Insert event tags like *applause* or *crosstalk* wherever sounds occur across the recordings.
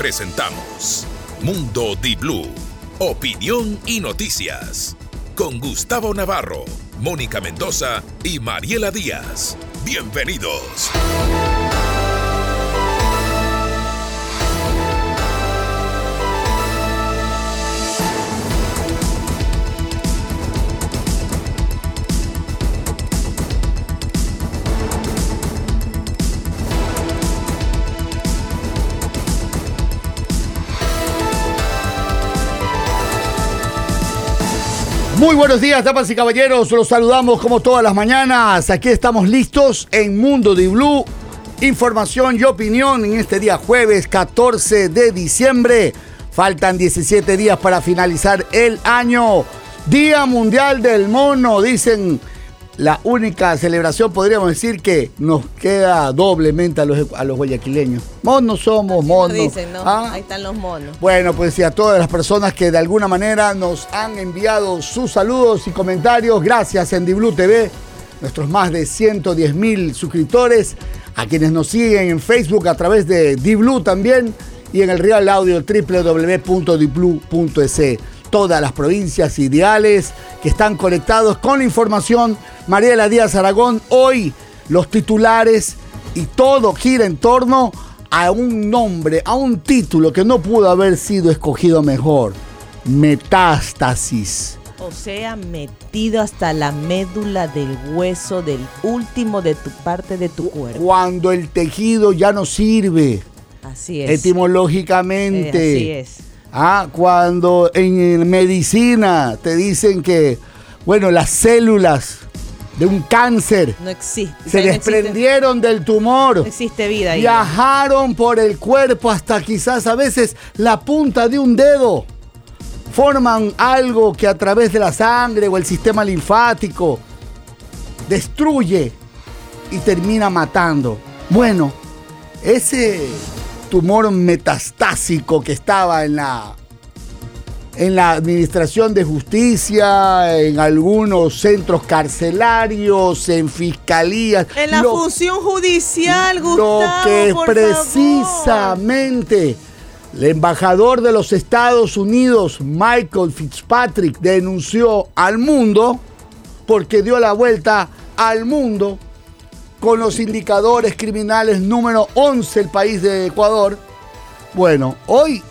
presentamos Mundo Di Blue, opinión y noticias. Con Gustavo Navarro, Mónica Mendoza y Mariela Díaz. Bienvenidos. Muy buenos días, damas y caballeros. Los saludamos como todas las mañanas. Aquí estamos listos en Mundo de Blue. Información y opinión en este día jueves 14 de diciembre. Faltan 17 días para finalizar el año. Día Mundial del Mono, dicen la única celebración, podríamos decir, que nos queda doblemente a los, a los guayaquileños. Monos somos, monos. Dicen, ¿no? ¿Ah? Ahí están los monos. Bueno, pues y a todas las personas que de alguna manera nos han enviado sus saludos y comentarios, gracias en Diblu TV, nuestros más de 110 mil suscriptores, a quienes nos siguen en Facebook a través de Diblu también y en el Real Audio www.diblu.es. Todas las provincias ideales que están conectados con la información. Mariela Díaz Aragón, hoy los titulares y todo gira en torno a un nombre, a un título que no pudo haber sido escogido mejor. Metástasis. O sea, metido hasta la médula del hueso del último de tu parte de tu cuerpo. Cuando el tejido ya no sirve Así es. etimológicamente. Eh, así es. Ah, cuando en medicina te dicen que, bueno, las células de un cáncer No existe. se no existe- desprendieron del tumor. No existe vida ahí. Viajaron por el cuerpo hasta quizás a veces la punta de un dedo. Forman algo que a través de la sangre o el sistema linfático destruye y termina matando. Bueno, ese tumor metastásico que estaba en la en la administración de justicia, en algunos centros carcelarios, en fiscalías. En la lo- función judicial, lo Gustavo, que por favor. precisamente el embajador de los Estados Unidos, Michael Fitzpatrick, denunció al mundo porque dio la vuelta al mundo con los indicadores criminales número 11 el país de Ecuador. Bueno, hoy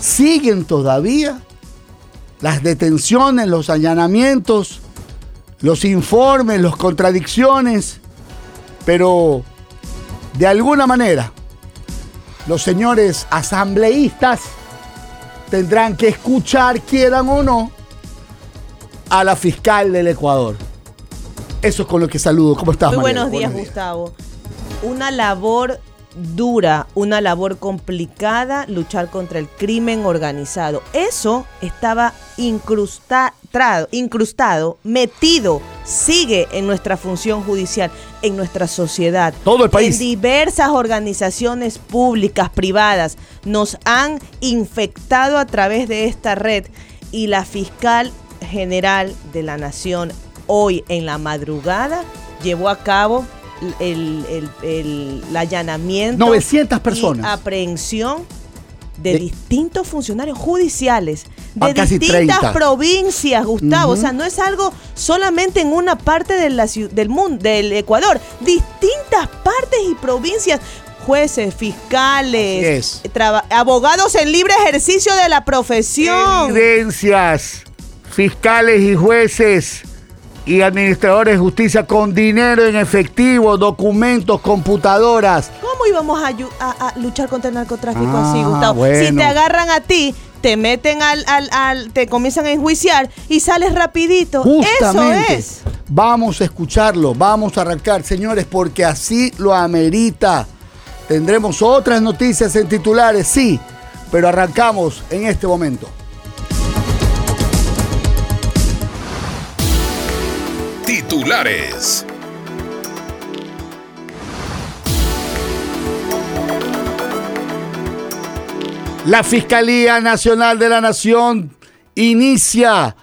siguen todavía las detenciones, los allanamientos, los informes, las contradicciones, pero de alguna manera los señores asambleístas tendrán que escuchar, quieran o no, a la fiscal del Ecuador. Eso es con lo que saludo. ¿Cómo estás, Muy Mariela? buenos días, Gustavo. Una labor dura, una labor complicada, luchar contra el crimen organizado. Eso estaba incrustado, incrustado, metido, sigue en nuestra función judicial, en nuestra sociedad. Todo el país. En diversas organizaciones públicas, privadas, nos han infectado a través de esta red y la fiscal general de la nación hoy en la madrugada llevó a cabo el, el- el- el allanamiento 900 personas. y aprehensión de, De- distintos funcionarios judiciales de Ah, distintas 30. provincias, Gustavo. O sea, no es algo solamente en una parte de la ciu- del mundo, del Ecuador. Distintas partes y provincias. Jueces, fiscales, abogados en libre ejercicio de la profesión. Evidencias, fiscales y jueces y administradores de justicia con dinero en efectivo, documentos, computadoras. ¿Cómo íbamos a, ayu- a- a luchar contra el narcotráfico Ah, así, Gustavo? bueno. Si te agarran a ti, te meten al, al, al- te comienzan a enjuiciar y sales rapidito. Justamente. Eso es. Vamos a escucharlo, vamos a arrancar, señores, porque así lo amerita. Tendremos otras noticias en titulares, sí, pero arrancamos en este momento. Titulares. La Fiscalía Nacional de la Nación inicia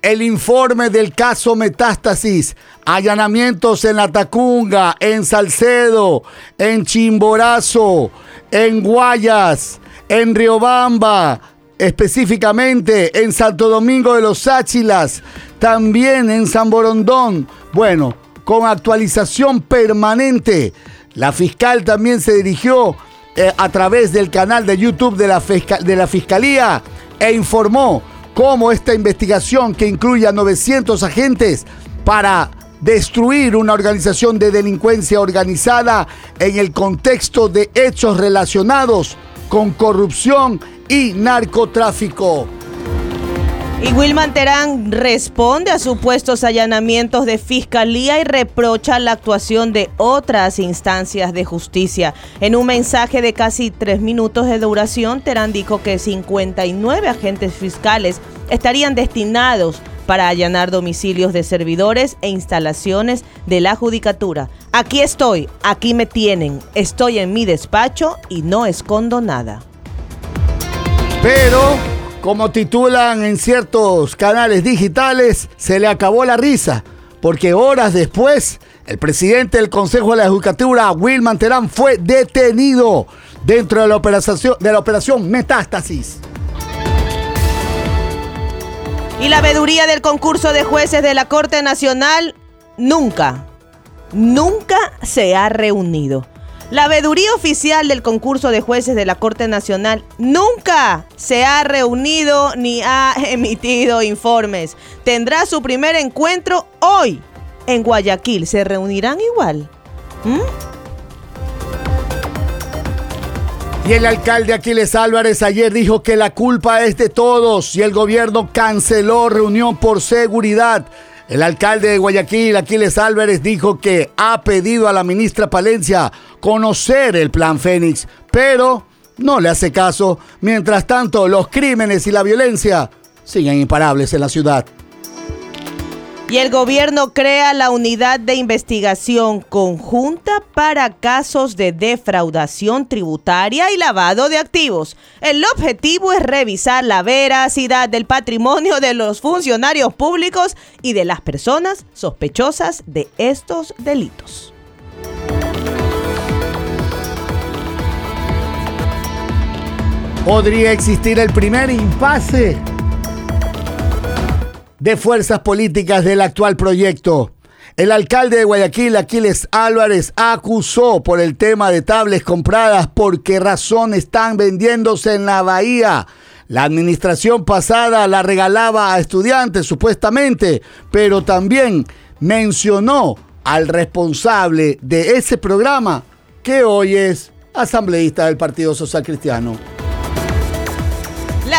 el informe del caso Metástasis. Allanamientos en La Tacunga, en Salcedo, en Chimborazo, en Guayas, en Riobamba, específicamente en Santo Domingo de los Áchilas, también en San Borondón. Bueno, con actualización permanente. La fiscal también se dirigió eh, a través del canal de YouTube de la, de la Fiscalía e informó cómo esta investigación que incluye a 900 agentes para destruir una organización de delincuencia organizada en el contexto de hechos relacionados con corrupción y narcotráfico. Y Wilman Terán responde a supuestos allanamientos de fiscalía y reprocha la actuación de otras instancias de justicia. En un mensaje de casi tres minutos de duración, Terán dijo que 59 agentes fiscales estarían destinados para allanar domicilios de servidores e instalaciones de la judicatura. Aquí estoy, aquí me tienen, estoy en mi despacho y no escondo nada. Pero como titulan en ciertos canales digitales, se le acabó la risa, porque horas después, el presidente del Consejo de la Judicatura, Wilman Terán, fue detenido dentro de la operación, de la operación Metástasis. Y la veeduría del concurso de jueces de la Corte Nacional nunca, nunca se ha reunido. La veeduría oficial del concurso de jueces de la Corte Nacional nunca se ha reunido ni ha *laughs* emitido informes. Tendrá su primer encuentro hoy en Guayaquil. ¿Se reunirán igual? ¿Mm? Y el alcalde Aquiles Álvarez ayer dijo que la culpa es de todos y el gobierno canceló reunión por seguridad. El alcalde de Guayaquil, Aquiles Álvarez, dijo que ha pedido a la ministra Palencia conocer el plan Fénix, pero no le hace caso. Mientras tanto, los crímenes y la violencia siguen imparables en la ciudad. Y el gobierno crea la unidad de investigación conjunta para casos de defraudación tributaria y lavado de activos. El objetivo es revisar la veracidad del patrimonio de los funcionarios públicos y de las personas sospechosas de estos delitos. Podría existir el primer impasse de fuerzas políticas del actual proyecto. El alcalde de Guayaquil, Aquiles Álvarez, acusó por el tema de tablets compradas por qué razón están vendiéndose en la bahía. La administración pasada la regalaba a estudiantes supuestamente, pero también mencionó al responsable de ese programa, que hoy es asambleísta del Partido Social Cristiano.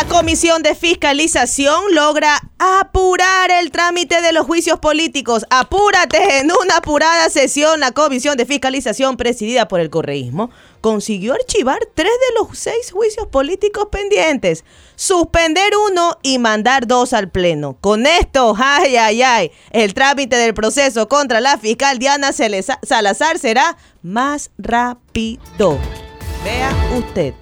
La Comisión de Fiscalización logra apurar el trámite de los juicios políticos. Apúrate en una apurada sesión. La Comisión de Fiscalización, presidida por el correísmo, consiguió archivar tres de los seis juicios políticos pendientes, suspender uno y mandar dos al Pleno. Con esto, ay, ay, ay, el trámite del proceso contra la fiscal Diana Salazar será más rápido. Vea usted.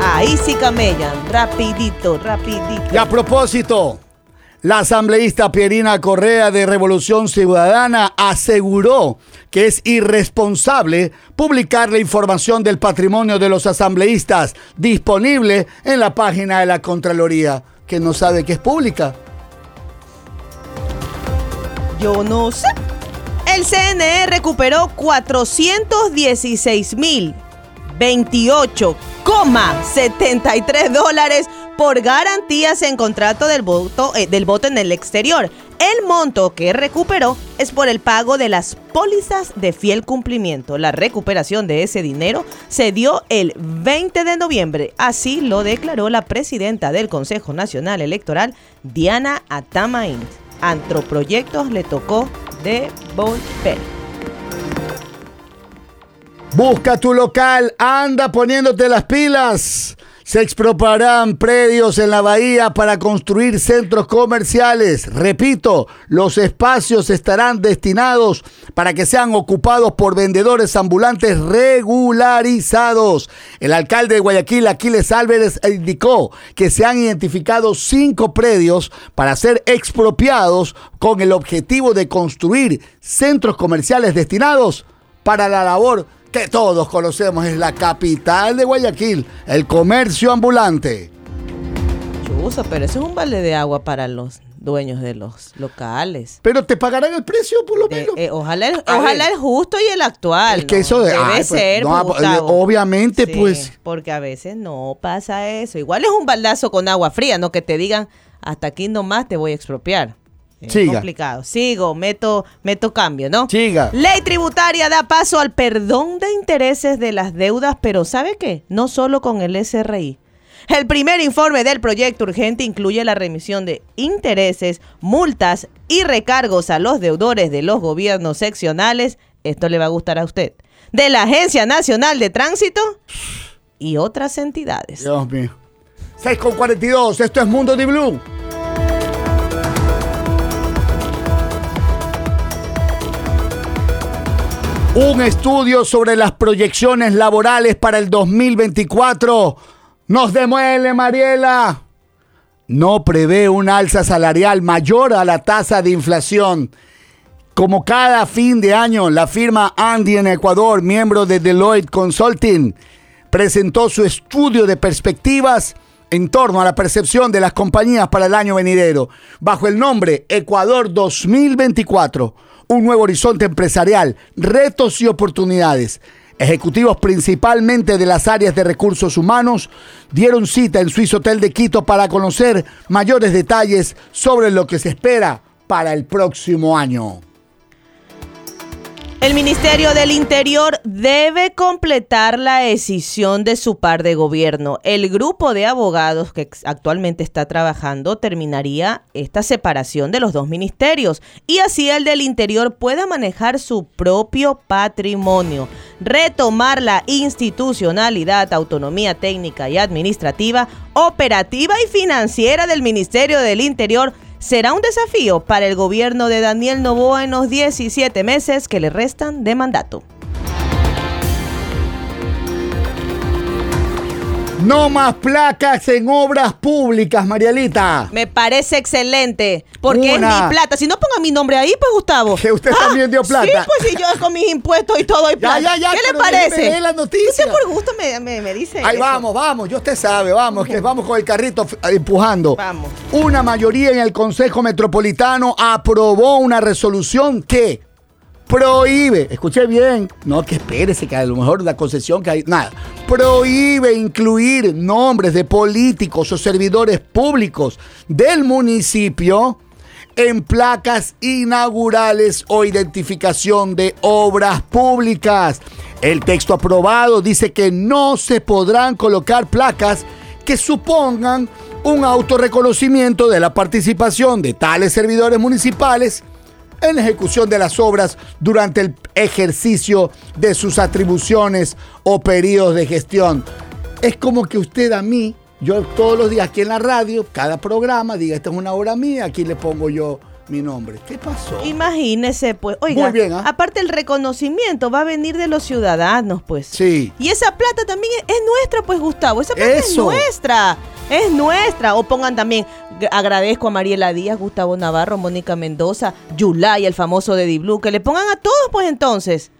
Ahí sí camellan, rapidito, rapidito. Y a propósito, la asambleísta Pierina Correa de Revolución Ciudadana aseguró que es irresponsable publicar la información del patrimonio de los asambleístas disponible en la página de la Contraloría, que no sabe que es pública. Yo no sé. El CNE recuperó 416 mil 28,73 dólares por garantías en contrato del voto, eh, del voto en el exterior. El monto que recuperó es por el pago de las pólizas de fiel cumplimiento. La recuperación de ese dinero se dio el 20 de noviembre. Así lo declaró la presidenta del Consejo Nacional Electoral, Diana Atamain. Antroproyectos le tocó devolver. Busca tu local, anda poniéndote las pilas. Se expropiarán predios en la bahía para construir centros comerciales. Repito, los espacios estarán destinados para que sean ocupados por vendedores ambulantes regularizados. El alcalde de Guayaquil, Aquiles Álvarez, indicó que se han identificado cinco predios para ser expropiados con el objetivo de construir centros comerciales destinados para la labor que todos conocemos, es la capital de Guayaquil, el comercio ambulante. Chuzo, pero eso es un balde de agua para los dueños de los locales. Pero te pagarán el precio por lo De- menos. eh, ojalá el, ojalá ver. el justo y el actual. Es que ¿no? eso de- debe ay, pues, ser. pues, pues, Gustavo. obviamente, Sí, pues. Porque a veces no pasa eso. Igual es un baldazo con agua fría, no que te digan hasta aquí nomás te voy a expropiar. Es Siga. complicado. Sigo, meto, meto cambio, ¿no? Siga. Ley tributaria da paso al perdón de intereses de las deudas, pero ¿sabe qué? No solo con el SRI. El primer informe del proyecto urgente incluye la remisión de intereses, multas y recargos a los deudores de los gobiernos seccionales. Esto le va a gustar a usted. De la Agencia Nacional de Tránsito y otras entidades. Dios mío. 6 con 42, esto es Mundo de Blue. Un estudio sobre las proyecciones laborales para el 2024 nos demuele, Mariela. No prevé un alza salarial mayor a la tasa de inflación. Como cada fin de año, la firma Andy en Ecuador, miembro de Deloitte Consulting, presentó su estudio de perspectivas en torno a la percepción de las compañías para el año venidero, bajo el nombre Ecuador 2024, un nuevo horizonte empresarial, retos y oportunidades. Ejecutivos principalmente de las áreas de recursos humanos dieron cita en Swiss Hotel de Quito para conocer mayores detalles sobre lo que se espera para el próximo año. El Ministerio del Interior debe completar la decisión de su par de gobierno. El grupo de abogados que actualmente está trabajando terminaría esta separación de los dos ministerios y así el del Interior pueda manejar su propio patrimonio, retomar la institucionalidad, autonomía técnica y administrativa, operativa y financiera del Ministerio del Interior será un desafío para el gobierno de Daniel Novoa en los 17 meses que le restan de mandato. No más placas en obras públicas, Marielita. Me parece excelente, porque Una. es mi plata. Si no ponga mi nombre ahí, pues Gustavo. Que usted también dio plata. Sí, pues si yo con mis impuestos y todo y *laughs* Ya, plata. ya, ya, ¿Qué le parece? la noticia. Usted por gusto me, me, me dice Ahí eso. vamos, vamos, yo usted sabe, vamos, que vamos con el carrito f- empujando. Vamos. Una mayoría en el Consejo Metropolitano aprobó una resolución que prohíbe, escuche bien, no que espérese que a lo mejor la concesión que hay, nada, prohíbe incluir nombres de políticos o servidores públicos del municipio en placas inaugurales o identificación de obras públicas. El texto aprobado dice que no se podrán colocar placas que supongan un autorreconocimiento de la participación de tales servidores municipales en la ejecución de las obras durante el ejercicio de sus atribuciones o periodos de gestión. Es como que usted a mí, yo todos los días aquí en la radio, cada programa, diga, esta es una obra mía, aquí le pongo yo mi nombre. ¿Qué pasó? Imagínese, pues. Oiga, Muy bien, ¿ah? aparte el reconocimiento va a venir de los ciudadanos, pues. Sí. Y esa plata también es, es nuestra, pues, Gustavo. Esa plata es nuestra. Es nuestra. O pongan también, agradezco a Mariela Díaz, Gustavo Navarro, Mónica Mendoza, Yulay, el famoso de Di-Blue. Que le pongan a todos, pues, entonces.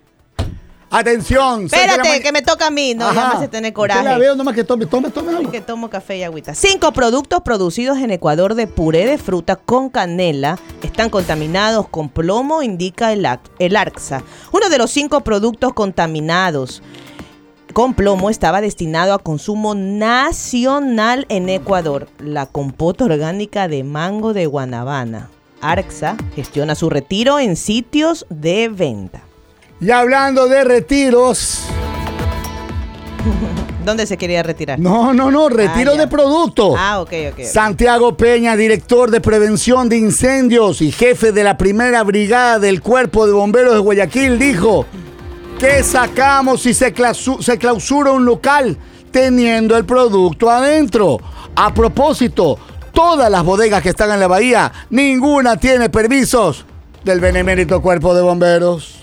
Atención. la Espérate, que me toca a mí. No, ya Ajá. me hace tener Usted la coraje. veo nomás que tome, tome, tome que tomo café y agüita. Cinco productos producidos en Ecuador de puré de fruta con canela están contaminados con plomo, indica el, el ARCSA. Uno de los cinco productos contaminados con plomo estaba destinado a consumo nacional en Ecuador, la compota orgánica de mango de Guanabana. ARCSA gestiona su retiro en sitios de venta. Y hablando de retiros. *laughs* ¿Dónde se quería retirar? No, no, no, retiro Ah, ya. de producto. Ah, ok. ok. Santiago Peña, director de prevención de incendios y jefe de la primera brigada del Cuerpo de Bomberos de Guayaquil, dijo que sacamos si se, clausu- se clausura un local teniendo el producto adentro. A propósito, todas las bodegas que están en la bahía, ninguna tiene permisos del benemérito Cuerpo de Bomberos.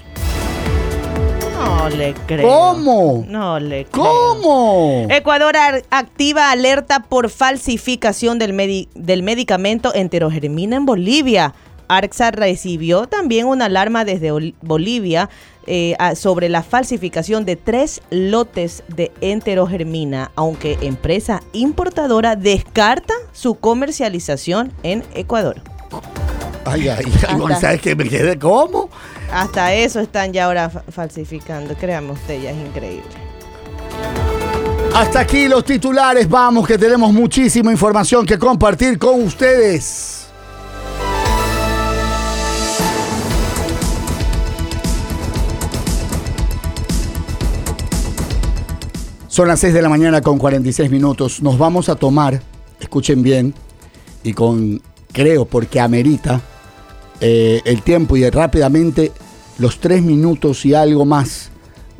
No le creo. ¿Cómo? No le creo. ¿Cómo? Ecuador activa alerta por falsificación del, medi- del medicamento enterogermina en Bolivia. ARCSA recibió también una alarma desde Ol- Bolivia eh, sobre la falsificación de tres lotes de enterogermina, aunque empresa importadora descarta su comercialización en Ecuador. Ay, ay, ay, ¿sabes qué me quedé? ¿Cómo? Hasta eso están ya ahora falsificando, créanme usted, ya es increíble. Hasta aquí los titulares, vamos que tenemos muchísima información que compartir con ustedes. Son las 6 de la mañana con 46 minutos. Nos vamos a tomar, escuchen bien, y con, creo, porque amerita eh, el tiempo y rápidamente los tres minutos y algo más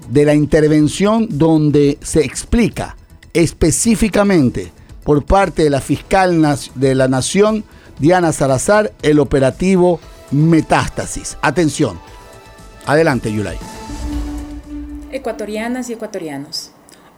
de la intervención donde se explica específicamente por parte de la fiscal de la Nación, Diana Salazar, el operativo Metástasis. Atención. Adelante, Yulay. Ecuatorianas y ecuatorianos.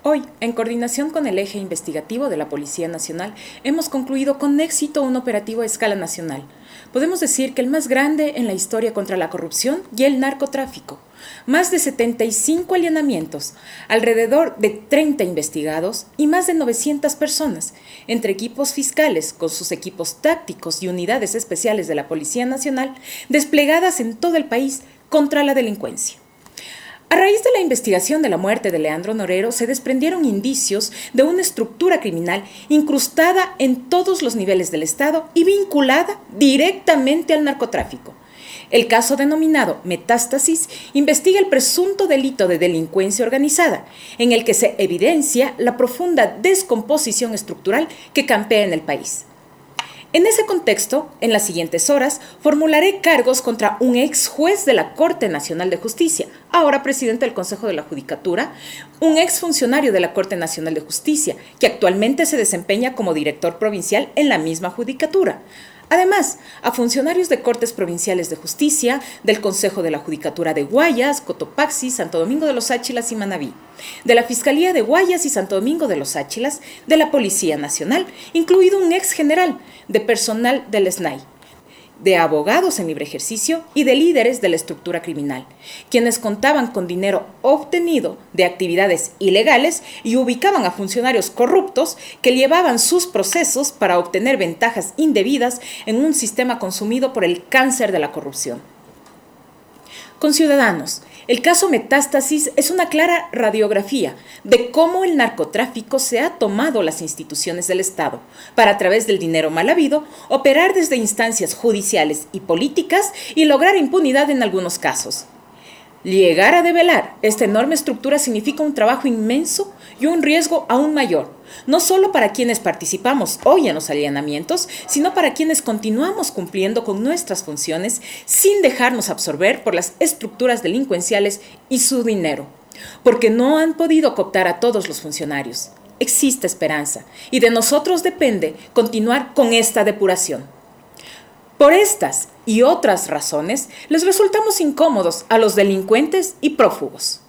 Hoy, en coordinación con el eje investigativo de la Policía Nacional, hemos concluido con éxito un operativo a escala nacional. Podemos decir que el más grande en la historia contra la corrupción y el narcotráfico. Más de 75 allanamientos, alrededor de 30 investigados y más de 900 personas, entre equipos fiscales con sus equipos tácticos y unidades especiales de la Policía Nacional, desplegadas en todo el país contra la delincuencia. A raíz de la investigación de la muerte de Leandro Norero se desprendieron indicios de una estructura criminal incrustada en todos los niveles del Estado y vinculada directamente al narcotráfico. El caso denominado Metástasis investiga el presunto delito de delincuencia organizada, en el que se evidencia la profunda descomposición estructural que campea en el país. En ese contexto, en las siguientes horas, formularé cargos contra un ex juez de la Corte Nacional de Justicia, ahora presidente del Consejo de la Judicatura, un ex funcionario de la Corte Nacional de Justicia, que actualmente se desempeña como director provincial en la misma judicatura, Además, a funcionarios de Cortes Provinciales de Justicia, del Consejo de la Judicatura de Guayas, Cotopaxi, Santo Domingo de los Áchilas y Manabí, de la Fiscalía de Guayas y Santo Domingo de los Áchilas, de la Policía Nacional, incluido un ex general de personal del SNAI de abogados en libre ejercicio y de líderes de la estructura criminal, quienes contaban con dinero obtenido de actividades ilegales y ubicaban a funcionarios corruptos que llevaban sus procesos para obtener ventajas indebidas en un sistema consumido por el cáncer de la corrupción. Con ciudadanos, el caso Metástasis es una clara radiografía de cómo el narcotráfico se ha tomado las instituciones del Estado para a través del dinero mal habido operar desde instancias judiciales y políticas y lograr impunidad en algunos casos. Llegar a develar esta enorme estructura significa un trabajo inmenso y un riesgo aún mayor, no solo para quienes participamos hoy en los allanamientos, sino para quienes continuamos cumpliendo con nuestras funciones sin dejarnos absorber por las estructuras delincuenciales y su dinero, porque no han podido cooptar a todos los funcionarios. Existe esperanza y de nosotros depende continuar con esta depuración. Por estas y otras razones, les resultamos incómodos a los delincuentes y prófugos.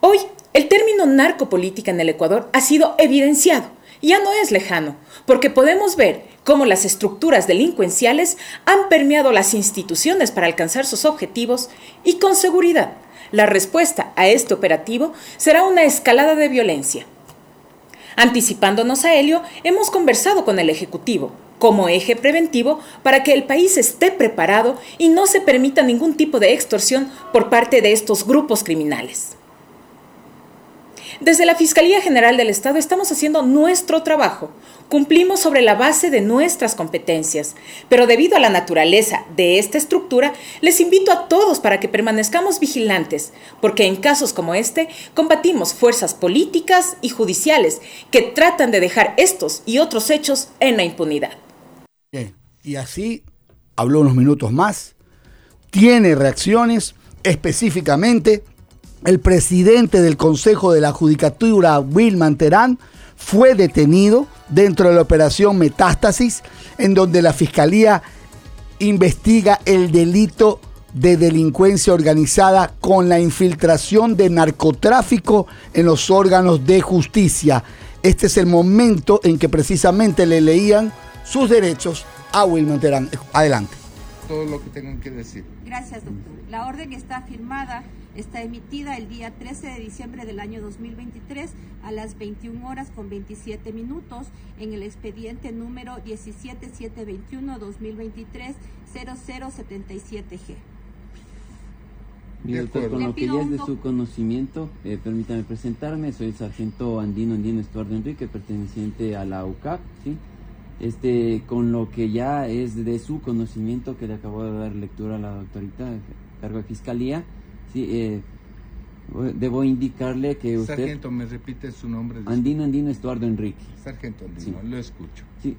Hoy, el término narcopolítica en el Ecuador ha sido evidenciado, ya no es lejano, porque podemos ver cómo las estructuras delincuenciales han permeado las instituciones para alcanzar sus objetivos y con seguridad la respuesta a este operativo será una escalada de violencia. Anticipándonos a ello, hemos conversado con el Ejecutivo, como eje preventivo para que el país esté preparado y no se permita ningún tipo de extorsión por parte de estos grupos criminales. Desde la Fiscalía General del Estado estamos haciendo nuestro trabajo. Cumplimos sobre la base de nuestras competencias, pero debido a la naturaleza de esta estructura, les invito a todos para que permanezcamos vigilantes, porque en casos como este combatimos fuerzas políticas y judiciales que tratan de dejar estos y otros hechos en la impunidad. Y así habló unos minutos más. Tiene reacciones específicamente. El presidente del Consejo de la Judicatura, Wilman Terán, fue detenido dentro de la operación Metástasis, en donde la Fiscalía investiga el delito de delincuencia organizada con la infiltración de narcotráfico en los órganos de justicia. Este es el momento en que precisamente le leían sus derechos a Wilman Terán. Adelante. todo lo que tengan que decir. Gracias, doctor. La orden está firmada, está emitida el día 13 de diciembre del año 2023 a las 21 horas con 27 minutos en el expediente número 17721-2023 0077G. Mi doctor, con lo que ya es de su conocimiento, eh, permítame presentarme, soy el sargento Andino Andino Estuardo Enrique, perteneciente a la UCAP, ¿sí? Este, con lo que ya es de su conocimiento, que le acabo de dar lectura a la doctorita, cargo de fiscalía, sí, eh, debo indicarle que usted... Sargento, ¿me repite su nombre? Andino Andino Estuardo Enrique. Sargento Andino, lo escucho. Sí,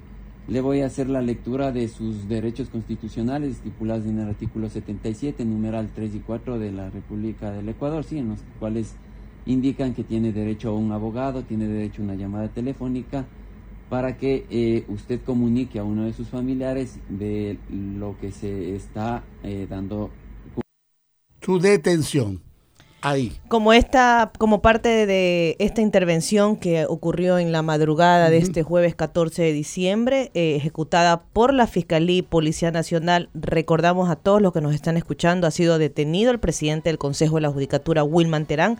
le voy a hacer la lectura de sus derechos constitucionales estipulados en el artículo 77, numeral 3 y 4 de la República del Ecuador, sí, en los cuales indican que tiene derecho a un abogado, tiene derecho a una llamada telefónica para que eh, usted comunique a uno de sus familiares de lo que se está eh, dando. Su detención. Como esta, como parte de esta intervención que ocurrió en la madrugada de este jueves 14 de diciembre, eh, ejecutada por la Fiscalía y Policía Nacional, recordamos a todos los que nos están escuchando, ha sido detenido el presidente del Consejo de la Judicatura, Wilman Terán.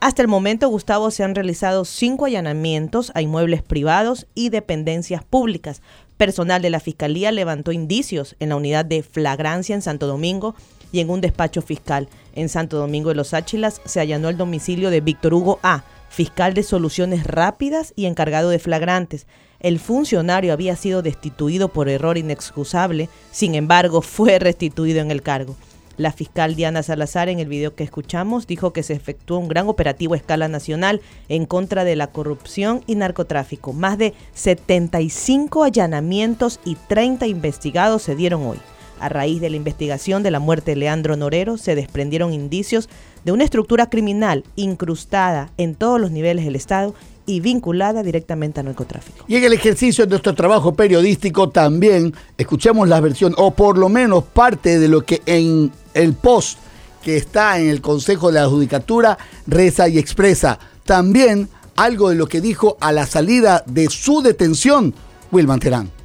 Hasta el momento, Gustavo, se han realizado cinco allanamientos a inmuebles privados y dependencias públicas. Personal de la Fiscalía levantó indicios en la unidad de flagrancia en Santo Domingo y en un despacho fiscal. En Santo Domingo de los Áchilas se allanó el domicilio de Víctor Hugo A., fiscal de soluciones rápidas y encargado de flagrantes. El funcionario había sido destituido por error inexcusable, sin embargo *laughs* fue restituido en el cargo. La fiscal Diana Salazar en el video que escuchamos dijo que se efectuó un gran operativo a escala nacional en contra de la corrupción y narcotráfico. Más de 75 allanamientos y 30 investigados se dieron hoy. A raíz de la investigación de la muerte de Leandro Norero, se desprendieron indicios de una estructura criminal incrustada en todos los niveles del Estado y vinculada directamente al narcotráfico. Y en el ejercicio de nuestro trabajo periodístico también escuchamos la versión, o por lo menos parte de lo que en el post que está en el Consejo de la Judicatura reza y expresa. También algo de lo que dijo a la salida de su detención Wilman Terán.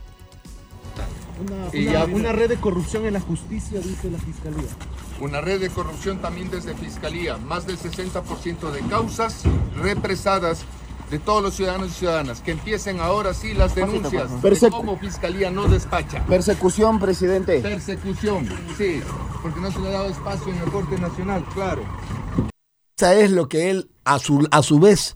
Una, una, red de corrupción en la justicia, dice la Fiscalía. Una red de corrupción también desde Fiscalía. Más del 60% de causas represadas de todos los ciudadanos y ciudadanas. Que empiecen ahora sí las denuncias de cómo Fiscalía no despacha. Persecución, presidente. Persecución, sí, porque no se le ha dado espacio en la Corte Nacional, claro. Esa es lo que él, a su, a su vez,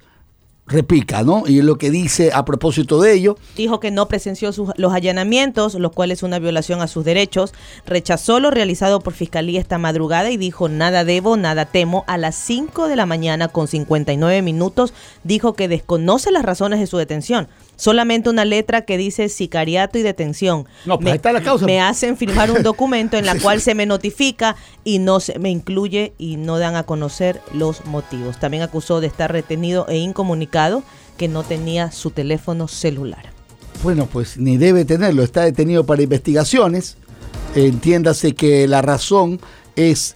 repica, ¿no? Y lo que dice a propósito de ello. Dijo que no presenció los allanamientos, lo cual es una violación a sus derechos. Rechazó lo realizado por Fiscalía esta madrugada y dijo nada debo, nada temo. A las 5 de la mañana con 59 minutos dijo que desconoce las razones de su detención solamente una letra que dice sicariato y detención. No, pues me, está la causa. Me hacen firmar un documento en la *laughs* cual se me notifica y no se me incluye y no dan a conocer los motivos. También acusó de estar retenido e incomunicado que no tenía su teléfono celular. Bueno, pues ni debe tenerlo, está detenido para investigaciones. Entiéndase que la razón es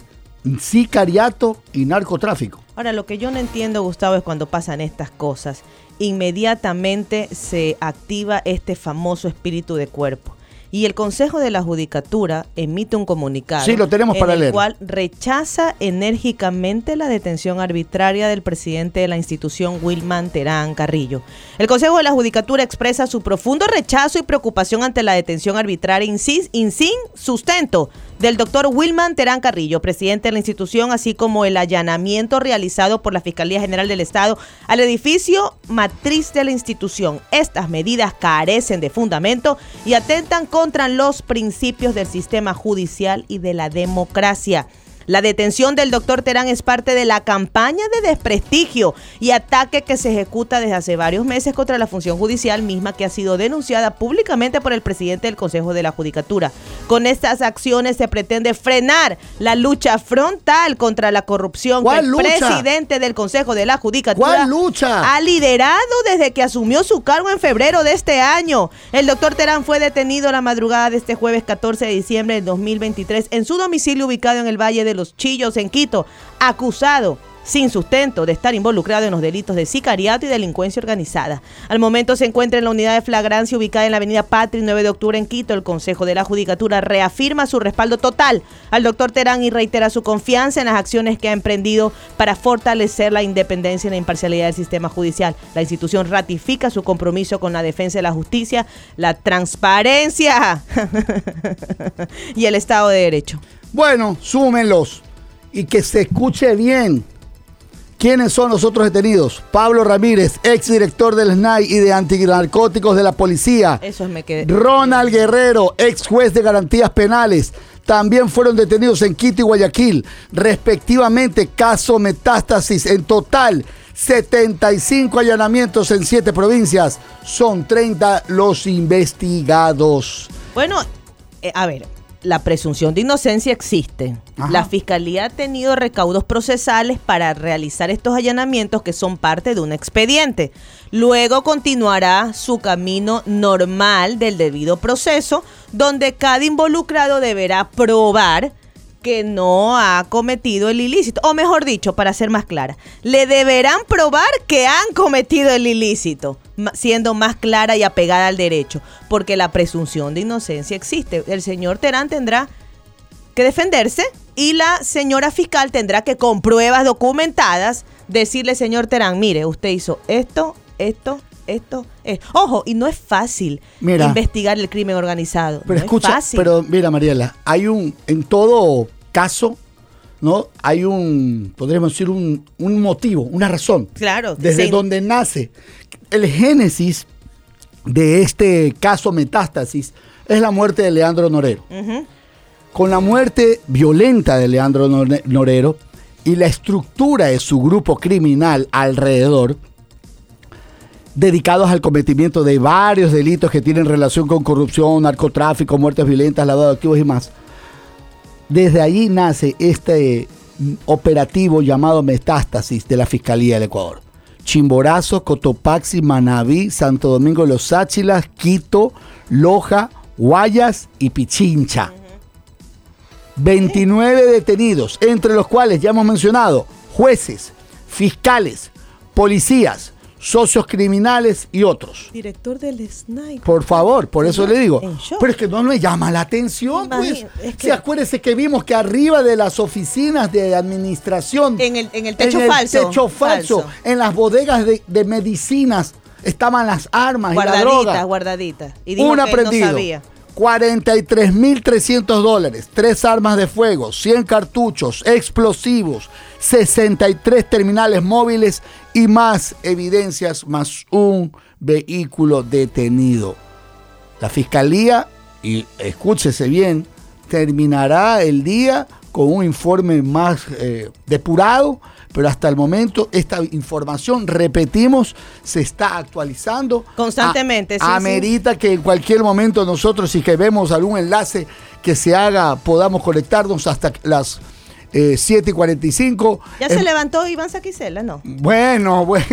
sicariato y narcotráfico. Ahora, lo que yo no entiendo, Gustavo, es cuando pasan estas cosas inmediatamente se activa este famoso espíritu de cuerpo. Y el Consejo de la Judicatura emite un comunicado sí, lo tenemos para en el cual rechaza enérgicamente la detención arbitraria del presidente de la institución, Wilman Terán Carrillo. El Consejo de la Judicatura expresa su profundo rechazo y preocupación ante la detención arbitraria y sin sustento del doctor Wilman Terán Carrillo, presidente de la institución, así como el allanamiento realizado por la Fiscalía General del Estado al edificio matriz de la institución. Estas medidas carecen de fundamento y atentan contra los principios del sistema judicial y de la democracia. La detención del doctor Terán es parte de la campaña de desprestigio y ataque que se ejecuta desde hace varios meses contra la función judicial misma que ha sido denunciada públicamente por el presidente del Consejo de la Judicatura. Con estas acciones se pretende frenar la lucha frontal contra la corrupción que el presidente del Consejo de la Judicatura lucha? ha liderado desde que asumió su cargo en febrero de este año. El doctor Terán fue detenido la madrugada de este jueves 14 de diciembre de 2023 en su domicilio ubicado en el Valle de los Chillos en Quito, acusado sin sustento de estar involucrado en los delitos de sicariato y delincuencia organizada. Al momento se encuentra en la unidad de flagrancia ubicada en la avenida Patri 9 de octubre en Quito. El Consejo de la Judicatura reafirma su respaldo total al doctor Terán y reitera su confianza en las acciones que ha emprendido para fortalecer la independencia y la imparcialidad del sistema judicial. La institución ratifica su compromiso con la defensa de la justicia, la transparencia *laughs* y el Estado de Derecho. Bueno, súmenlos y que se escuche bien. ¿Quiénes son los otros detenidos? Pablo Ramírez, ex director del SNAI y de antinarcóticos de la policía. Eso es me quedé. Ronald Guerrero, ex juez de garantías penales. También fueron detenidos en Quito y Guayaquil, respectivamente, caso metástasis. En total, 75 allanamientos en 7 provincias. Son 30 los investigados. Bueno, eh, a ver, la presunción de inocencia existe. La fiscalía ha tenido recaudos procesales para realizar estos allanamientos que son parte de un expediente. Luego continuará su camino normal del debido proceso, donde cada involucrado deberá probar que no ha cometido el ilícito. O mejor dicho, para ser más clara, le deberán probar que han cometido el ilícito, siendo más clara y apegada al derecho, porque la presunción de inocencia existe. El señor Terán tendrá que defenderse y la señora fiscal tendrá que con pruebas documentadas decirle, señor Terán, mire, usted hizo esto, esto, esto es. Ojo, y no es fácil investigar el crimen organizado. Pero escucha, pero mira, Mariela, hay un, en todo caso, ¿no? Hay un, podríamos decir, un, motivo, una razón. Claro. Desde donde nace. El génesis de este caso metástasis es la muerte de Leandro Norero. Con la muerte violenta de Leandro Norero y la estructura de su grupo criminal alrededor, dedicados al cometimiento de varios delitos que tienen relación con corrupción, narcotráfico, muertes violentas, lavado de activos y más. Desde allí nace este operativo llamado Metástasis de la Fiscalía del Ecuador. Chimborazo, Cotopaxi, Manabí, Santo Domingo de los Sáchilas, Quito, Loja, Guayas y Pichincha. 29 detenidos, entre los cuales ya hemos mencionado jueces, fiscales, policías, socios criminales y otros. Director del SNAI. Por favor, por eso le digo. Pero es que no me llama la atención, pues. que... acuérdese que vimos que arriba de las oficinas de administración. En el, en el techo en el Techo falso, En las bodegas de, medicinas estaban las armas y la droga. Guardaditas, Y Un aprendido. 43.300 dólares, tres armas de fuego, 100 cartuchos, explosivos, 63 terminales móviles y más evidencias, más un vehículo detenido. La fiscalía, y escúchese bien, terminará el día con un informe más eh, depurado pero hasta el momento esta información, repetimos, se está actualizando. Constantemente, sí, Amerita que en cualquier momento nosotros, si que vemos algún enlace que se haga, podamos conectarnos hasta las 7 y 45. ¿Ya se levantó Iván Saquicela, no? Bueno, *laughs* bueno.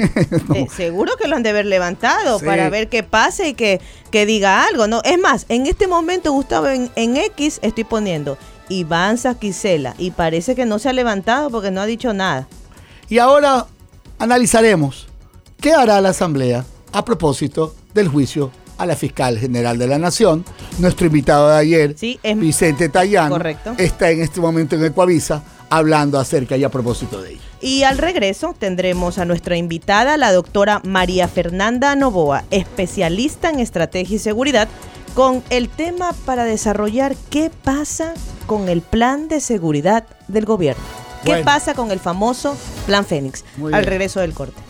Eh, seguro que lo han de haber levantado para ver qué pasa y que, que, diga algo, ¿no? Es más, en este momento, Gustavo, en, en X estoy poniendo Iván Saquicela y parece que no se ha levantado porque no ha dicho nada. Y ahora analizaremos qué hará la Asamblea a propósito del juicio a la fiscal general de la Nación. Nuestro invitado de ayer, Vicente Tallán, está en este momento en Ecuavisa hablando acerca y a propósito de ello. Y al regreso tendremos a nuestra invitada, la doctora María Fernanda Novoa, especialista en estrategia y seguridad, con el tema para desarrollar qué pasa con el plan de seguridad del gobierno. ¿Qué pasa con el famoso Plan Fénix? Al regreso del corte.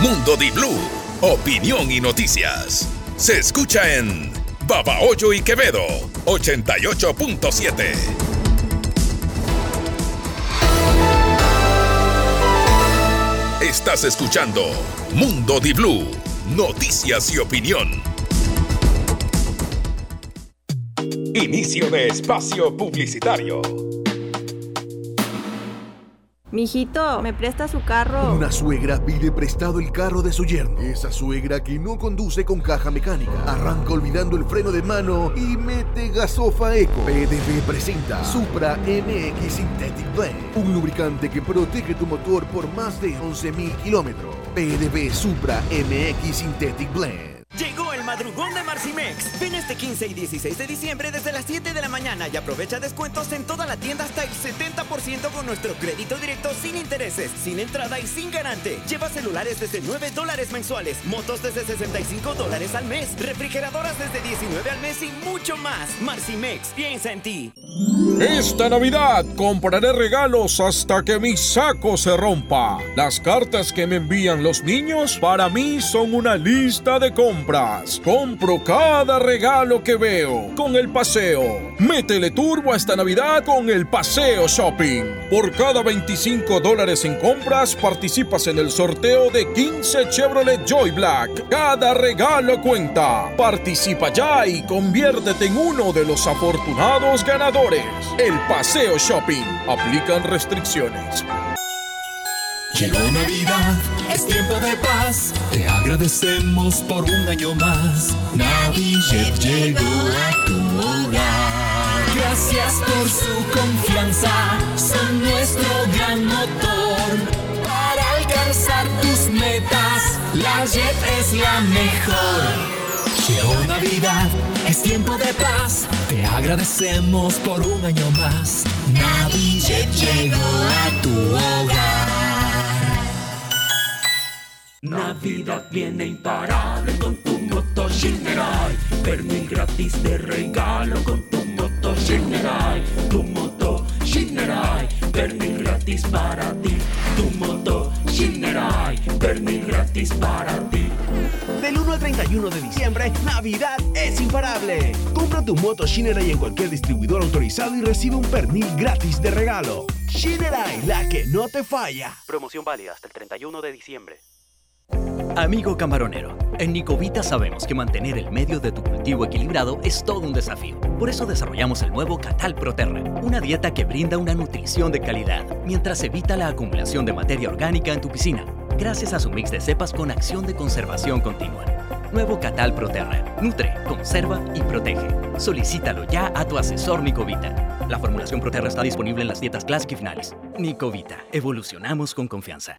Mundo Di Blue, opinión y noticias. Se escucha en Babahoyo y Quevedo, 88.7. Estás escuchando Mundo Di Blue, noticias y opinión. Inicio de espacio publicitario. Mijito, ¿me presta su carro? Una suegra pide prestado el carro de su yerno. Esa suegra que no conduce con caja mecánica. Arranca olvidando el freno de mano y mete gasofa eco. PDB presenta Supra MX Synthetic Blend. Un lubricante que protege tu motor por más de 11.000 kilómetros. PDB Supra MX Synthetic Blend. Llegó el madrugón de Marcimex. Ven este 15 y 16 de diciembre desde las 7 de la mañana y aprovecha descuentos en toda la tienda hasta el 70% con nuestro crédito directo sin intereses, sin entrada y sin garante. Lleva celulares desde 9 dólares mensuales, motos desde 65 dólares al mes, refrigeradoras desde 19 al mes y mucho más. Marcimex, piensa en ti. Esta Navidad compraré regalos hasta que mi saco se rompa. Las cartas que me envían los niños para mí son una lista de compras Compro cada regalo que veo con el paseo. Métele turbo a esta Navidad con el paseo shopping. Por cada 25 dólares en compras participas en el sorteo de 15 Chevrolet Joy Black. Cada regalo cuenta. Participa ya y conviértete en uno de los afortunados ganadores. El paseo shopping. Aplican restricciones. Llegó Navidad, es tiempo de paz. Te agradecemos por un año más. Navidad llegó a tu hogar. Gracias por su confianza, son nuestro gran motor. Para alcanzar tus metas, la Jet es la mejor. Llegó Navidad, es tiempo de paz. Te agradecemos por un año más. Navidad llegó a tu hogar. Navidad viene imparable con tu moto Shinerai. Pernil gratis de regalo con tu moto Shinerai. Tu moto Shinerai. Pernil gratis para ti. Tu moto Shinerai. Pernil gratis para ti. Del 1 al 31 de diciembre, Navidad es imparable. Compra tu moto Shinerai en cualquier distribuidor autorizado y recibe un pernil gratis de regalo. Shinerai, la que no te falla. Promoción válida hasta el 31 de diciembre. Amigo camaronero, en Nicovita sabemos que mantener el medio de tu cultivo equilibrado es todo un desafío. Por eso desarrollamos el nuevo Catal Proterra, una dieta que brinda una nutrición de calidad, mientras evita la acumulación de materia orgánica en tu piscina, gracias a su mix de cepas con acción de conservación continua. Nuevo Catal Proterra, nutre, conserva y protege. Solicítalo ya a tu asesor Nicovita. La formulación Proterra está disponible en las dietas Classic y finales. Nicovita, evolucionamos con confianza.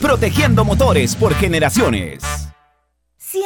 Protegiendo motores por generaciones.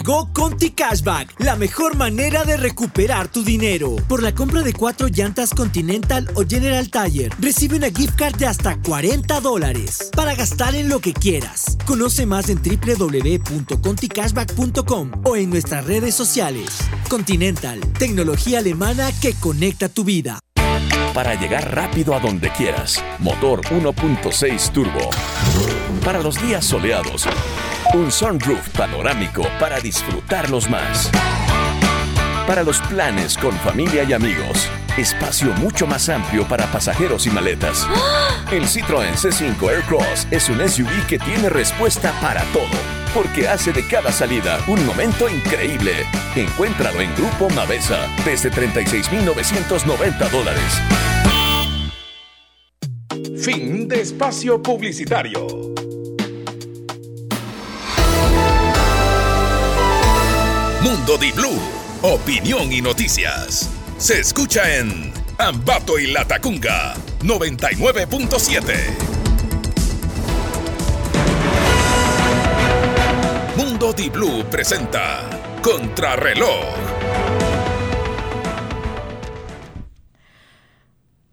Llegó Conti Cashback, la mejor manera de recuperar tu dinero. Por la compra de cuatro llantas Continental o General Tire, recibe una gift card de hasta 40 dólares para gastar en lo que quieras. Conoce más en www.conticashback.com o en nuestras redes sociales. Continental, tecnología alemana que conecta tu vida. Para llegar rápido a donde quieras. Motor 1.6 turbo. Para los días soleados. Un sunroof panorámico para disfrutarlos más. Para los planes con familia y amigos. Espacio mucho más amplio para pasajeros y maletas. El Citroën C5 Aircross es un SUV que tiene respuesta para todo, porque hace de cada salida un momento increíble. Encuéntralo en Grupo Mavesa desde 36.990 dólares. Fin de espacio publicitario. Mundo Di Blue, opinión y noticias. Se escucha en Ambato y Latacunga 99.7. Mundo Di Blue presenta Contrarreloj.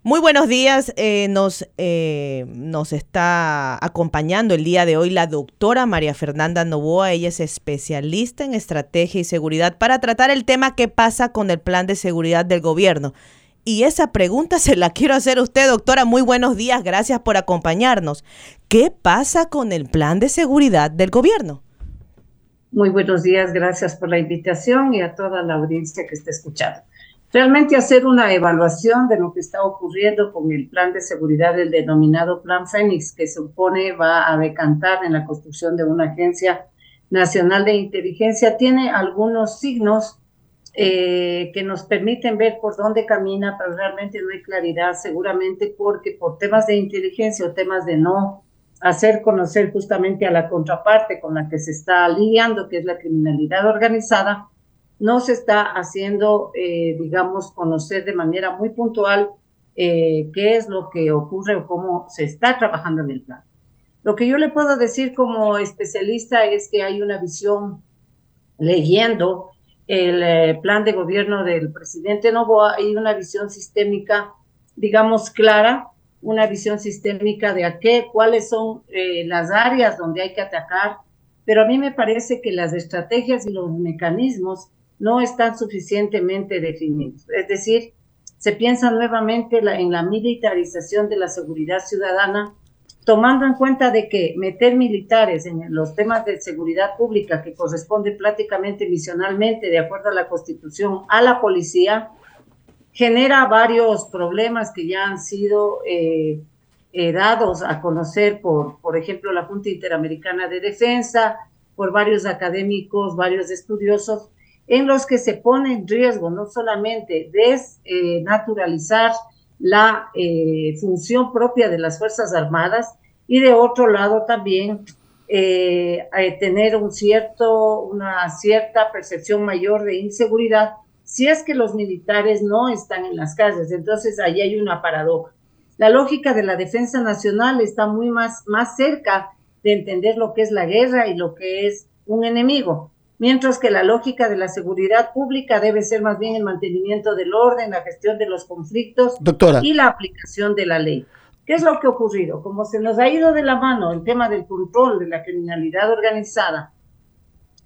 Muy buenos días, eh, nos, eh, nos está acompañando el día de hoy la doctora María Fernanda Novoa, ella es especialista en estrategia y seguridad para tratar el tema qué pasa con el plan de seguridad del gobierno. Y esa pregunta *laughs* se la quiero hacer a usted, doctora. Muy buenos días, gracias por acompañarnos. ¿Qué pasa con el plan de seguridad del gobierno? Muy buenos días, gracias por la invitación y a toda la audiencia que está escuchando realmente hacer una evaluación de lo que está ocurriendo con el plan de seguridad del denominado Plan Fénix, que supone va a decantar en la construcción de una agencia nacional de inteligencia, tiene algunos signos eh, que nos permiten ver por dónde camina, pero realmente no hay claridad, seguramente porque por temas de inteligencia o temas de no hacer conocer justamente a la contraparte con la que se está lidiando, que es la criminalidad organizada, no se está haciendo, eh, digamos, conocer de manera muy puntual eh, qué es lo que ocurre o cómo se está trabajando en el plan. Lo que yo le puedo decir como especialista es que hay una visión, leyendo el eh, plan de gobierno del presidente Novoa, hay una visión sistémica, digamos, clara, una visión sistémica de a qué, cuáles son las áreas donde hay que atacar, pero a mí me parece que las estrategias y los mecanismos no están suficientemente definidos. Es decir, se piensa nuevamente en la militarización de la seguridad ciudadana, tomando en cuenta de que meter militares en los temas de seguridad pública, que corresponde prácticamente misionalmente, de acuerdo a la Constitución, a la policía, genera varios problemas que ya han sido eh, eh, dados a conocer por, por ejemplo, la Junta Interamericana de Defensa, por varios académicos, varios estudiosos, en los que se pone en riesgo no solamente desnaturalizar la eh, función propia de las Fuerzas Armadas y de otro lado también eh, tener un cierto, una cierta percepción mayor de inseguridad si es que los militares no están en las calles. Entonces ahí hay una paradoja. La lógica de la defensa nacional está muy más, más cerca de entender lo que es la guerra y lo que es un enemigo mientras que la lógica de la seguridad pública debe ser más bien el mantenimiento del orden, la gestión de los conflictos y la aplicación de la ley. ¿Qué es lo que ha ocurrido? Como se nos ha ido de la mano el tema del control de la criminalidad organizada,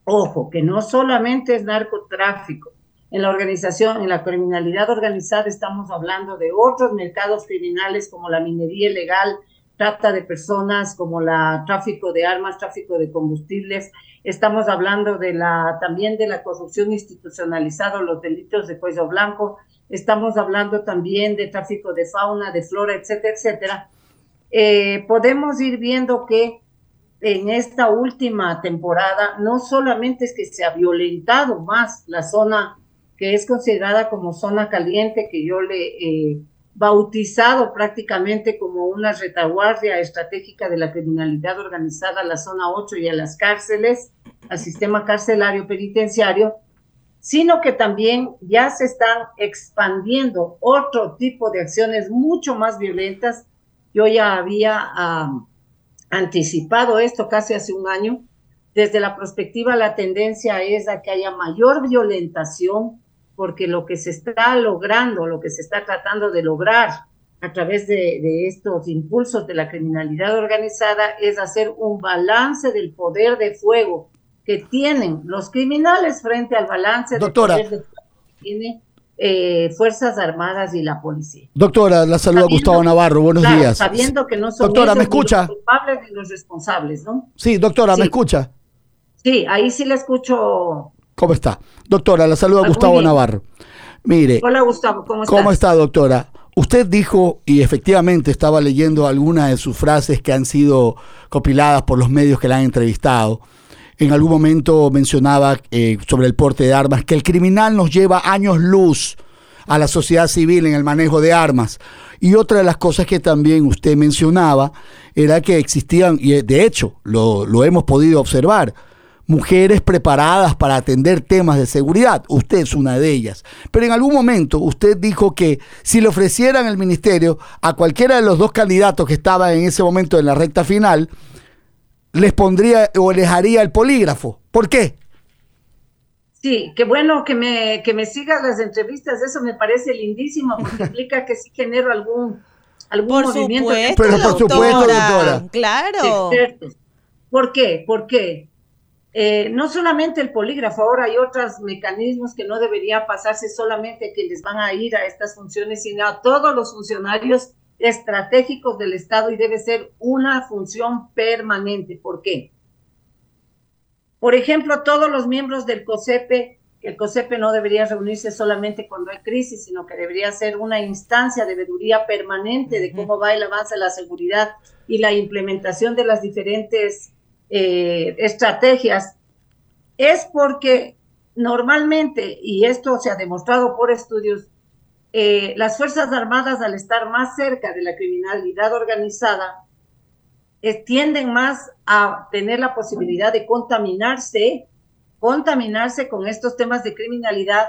ojo, que no solamente es narcotráfico, en la organización, en la criminalidad organizada estamos hablando de otros mercados criminales como la minería ilegal, trata de personas, como la tráfico de armas, tráfico de combustibles, Estamos hablando de la, también de la corrupción institucionalizada, los delitos de cuello blanco. Estamos hablando también de tráfico de fauna, de flora, etcétera, etcétera. Eh, podemos ir viendo que en esta última temporada no solamente es que se ha violentado más la zona que es considerada como zona caliente, que yo le eh, bautizado prácticamente como una retaguardia estratégica de la criminalidad organizada a la zona 8 y a las cárceles, al sistema carcelario penitenciario, sino que también ya se están expandiendo otro tipo de acciones mucho más violentas. Yo ya había anticipado esto casi hace un año. Desde la perspectiva, la tendencia es a que haya mayor violentación, porque lo que se está logrando, lo que se está tratando de lograr a través de, estos impulsos de la criminalidad organizada es hacer un balance del poder de fuego que tienen los criminales frente al balance del poder de fuego que tiene eh, Fuerzas Armadas y la policía. Doctora, la saluda Gustavo Navarro, buenos días. Sabiendo que no son doctora, ¿me escucha? los culpables ni los responsables, ¿no? Sí, doctora, ¿me escucha? Sí, ahí sí le escucho ¿Cómo está? Doctora, la saluda Gustavo Navarro. Mire. Hola Gustavo, ¿cómo está? ¿Cómo está, doctora? Usted dijo, y efectivamente estaba leyendo algunas de sus frases que han sido compiladas por los medios que la han entrevistado. En algún momento mencionaba eh, sobre el porte de armas que el criminal nos lleva años luz a la sociedad civil en el manejo de armas. Y otra de las cosas que también usted mencionaba era que existían, y de hecho lo, lo hemos podido observar, mujeres preparadas para atender temas de seguridad. Usted es una de ellas. Pero en algún momento usted dijo que si le ofrecieran el ministerio a cualquiera de los dos candidatos que estaban en ese momento en la recta final, les pondría o les haría el polígrafo. ¿Por qué? Sí, qué bueno que me, que me sigas las entrevistas, eso me parece lindísimo, porque *laughs* implica que sí genero algún, algún Por movimiento. supuesto, Pero por supuesto, doctora. Claro. ¿Por qué? Porque eh, no solamente el polígrafo, ahora hay otros mecanismos que no deberían pasarse solamente a quienes van a ir a estas funciones, sino a todos los funcionarios estratégicos del Estado y debe ser una función permanente. ¿Por qué? Por ejemplo, todos los miembros del COSEPE, que el COSEPE no debería reunirse solamente cuando hay crisis, sino que debería ser una instancia de veeduría permanente de cómo va el avance de la seguridad y la implementación de las diferentes eh, estrategias, es porque normalmente, y esto se ha demostrado por estudios, eh, las Fuerzas Armadas al estar más cerca de la criminalidad organizada, eh, tienden más a tener la posibilidad de contaminarse, contaminarse con estos temas de criminalidad.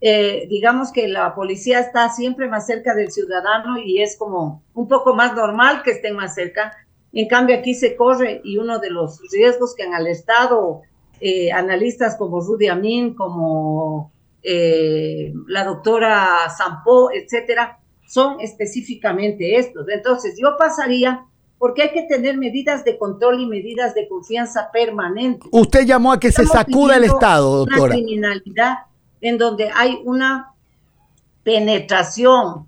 Eh, digamos que la policía está siempre más cerca del ciudadano y es como un poco más normal que estén más cerca. En cambio, aquí se corre y uno de los riesgos que han alertado eh, analistas como Rudy Amin, como eh, la doctora Sampo, etcétera, son específicamente estos. Entonces, yo pasaría porque hay que tener medidas de control y medidas de confianza permanentes. Usted llamó a que se sacuda el Estado, Una doctora. criminalidad en donde hay una penetración,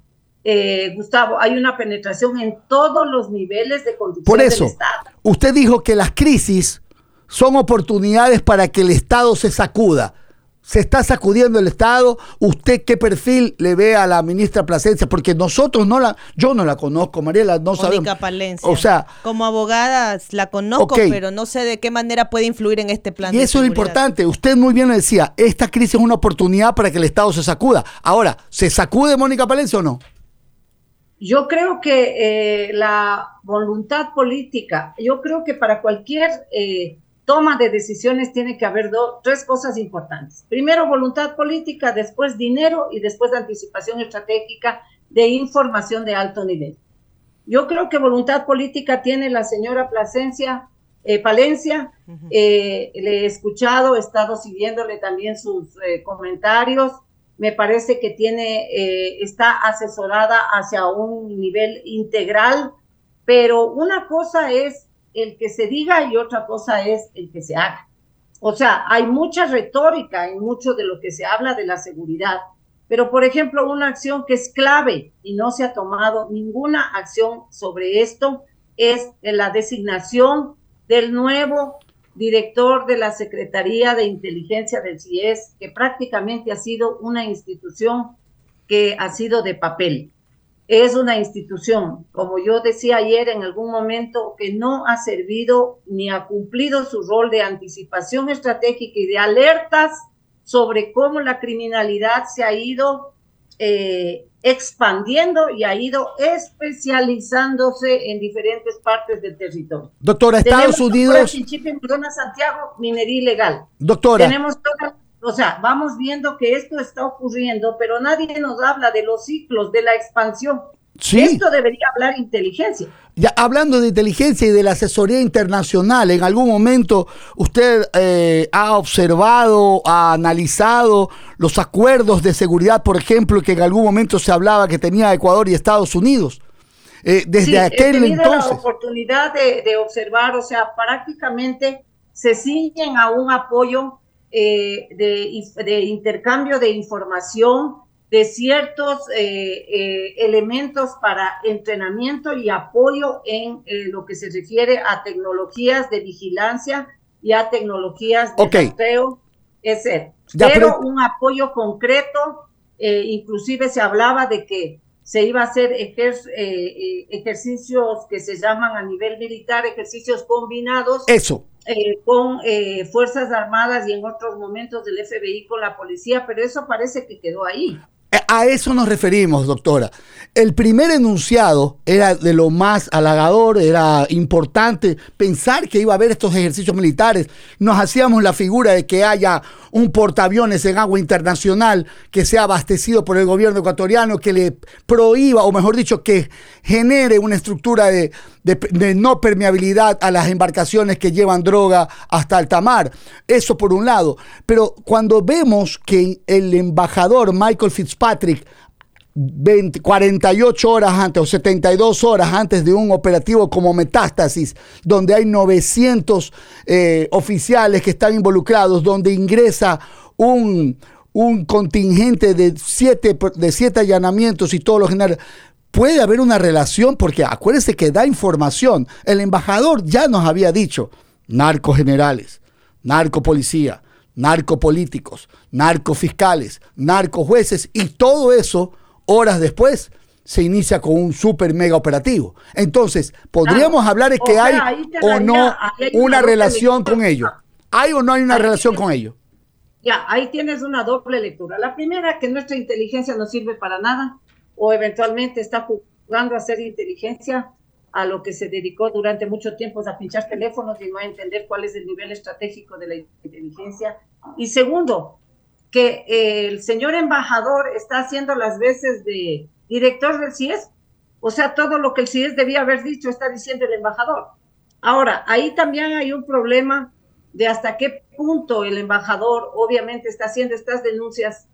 eh, Gustavo, hay una penetración en todos los niveles de conducción Por del eso, Estado. usted dijo que las crisis son oportunidades para que el Estado se sacuda. Se está sacudiendo el Estado. ¿Usted qué perfil le ve a la ministra Plasencia? Porque nosotros no la, yo no la conozco, Mariela, no sabemos. Mónica Palencia. O sea, como abogada la conozco, pero no sé de qué manera puede influir en este plan. y de eso es seguridad. importante. Usted muy bien lo decía, esta crisis es una oportunidad para que el Estado se sacuda. Ahora, ¿se sacude Mónica Palencia o no? Yo creo que eh, la voluntad política, yo creo que para cualquier eh, toma de decisiones tiene que haber do- tres cosas importantes. Primero, voluntad política, después dinero y después anticipación estratégica de información de alto nivel. Yo creo que voluntad política tiene la señora Plasencia, eh, Palencia. Eh, le he escuchado, he estado siguiéndole también sus comentarios. Me parece que tiene, eh, está asesorada hacia un nivel integral, pero una cosa es el que se diga y otra cosa es el que se haga. O sea, hay mucha retórica en mucho de lo que se habla de la seguridad, pero por ejemplo, una acción que es clave y no se ha tomado ninguna acción sobre esto es la designación del nuevo director de la Secretaría de Inteligencia del CIES, que prácticamente ha sido una institución que ha sido de papel. Es una institución, como yo decía ayer en algún momento, que no ha servido ni ha cumplido su rol de anticipación estratégica y de alertas sobre cómo la criminalidad se ha ido eh, expandiendo y ha ido especializándose en diferentes partes del territorio. Doctora, Estados Tenemos Unidos- Chinchipe, Perdona, Santiago, minería ilegal. Doctora. Tenemos toda- o sea, vamos viendo que esto está ocurriendo, pero nadie nos habla de los ciclos, de la expansión. Sí. Esto debería hablar inteligencia. Ya hablando de inteligencia y de la asesoría internacional, ¿en algún momento usted eh, ha observado, ha analizado los acuerdos de seguridad, por ejemplo, que en algún momento se hablaba que tenía Ecuador y Estados Unidos? Eh, desde Sí, he aquel tenido entonces. la oportunidad de, de observar, o sea, prácticamente se ciñen a un apoyo eh, de, de intercambio de información, de ciertos eh, eh, elementos para entrenamiento y apoyo en eh, lo que se refiere a tecnologías de vigilancia y a tecnologías de Ok. rastreo, ese. Ya, pero un apoyo concreto, inclusive se hablaba de que se iba a hacer ejer- ejercicios que se llaman a nivel militar, ejercicios combinados Eso. eh, con eh, Fuerzas Armadas y en otros momentos del FBI con la policía, pero eso parece que quedó ahí. Eh, a eso nos referimos, doctora. El primer enunciado era de lo más halagador, era importante pensar que iba a haber estos ejercicios militares. Nos hacíamos la figura de que haya un portaaviones en agua internacional que sea abastecido por el gobierno ecuatoriano, que le prohíba, o mejor dicho, que genere una estructura de, de no permeabilidad a las embarcaciones que llevan droga hasta alta mar. Eso por un lado. Pero cuando vemos que el embajador Michael Fitzpatrick 48 horas antes o 72 horas antes de un operativo como Metástasis, donde hay 900 eh, oficiales que están involucrados, donde ingresa un, un contingente de siete, de siete allanamientos y todos los generales. Puede haber una relación porque acuérdense que da información. El embajador ya nos había dicho, narcos generales, narcopolicía, narcopolíticos, narcofiscales, narcojueces y todo eso horas después se inicia con un super mega operativo. Entonces, podríamos hablar de que hay o no una, relación con ello. ¿Hay o no hay una relación con ello? Ya, ahí tienes una doble lectura. La primera, que nuestra inteligencia no sirve para nada o eventualmente está jugando a hacer inteligencia a lo que se dedicó durante mucho tiempo a pinchar teléfonos y no a entender cuál es el nivel estratégico de la inteligencia. Y segundo, que el señor embajador está haciendo las veces de director del CIES. O sea, todo lo que el CIES debía haber dicho está diciendo el embajador. Ahora, ahí también hay un problema de hasta qué punto el embajador obviamente está haciendo estas denuncias,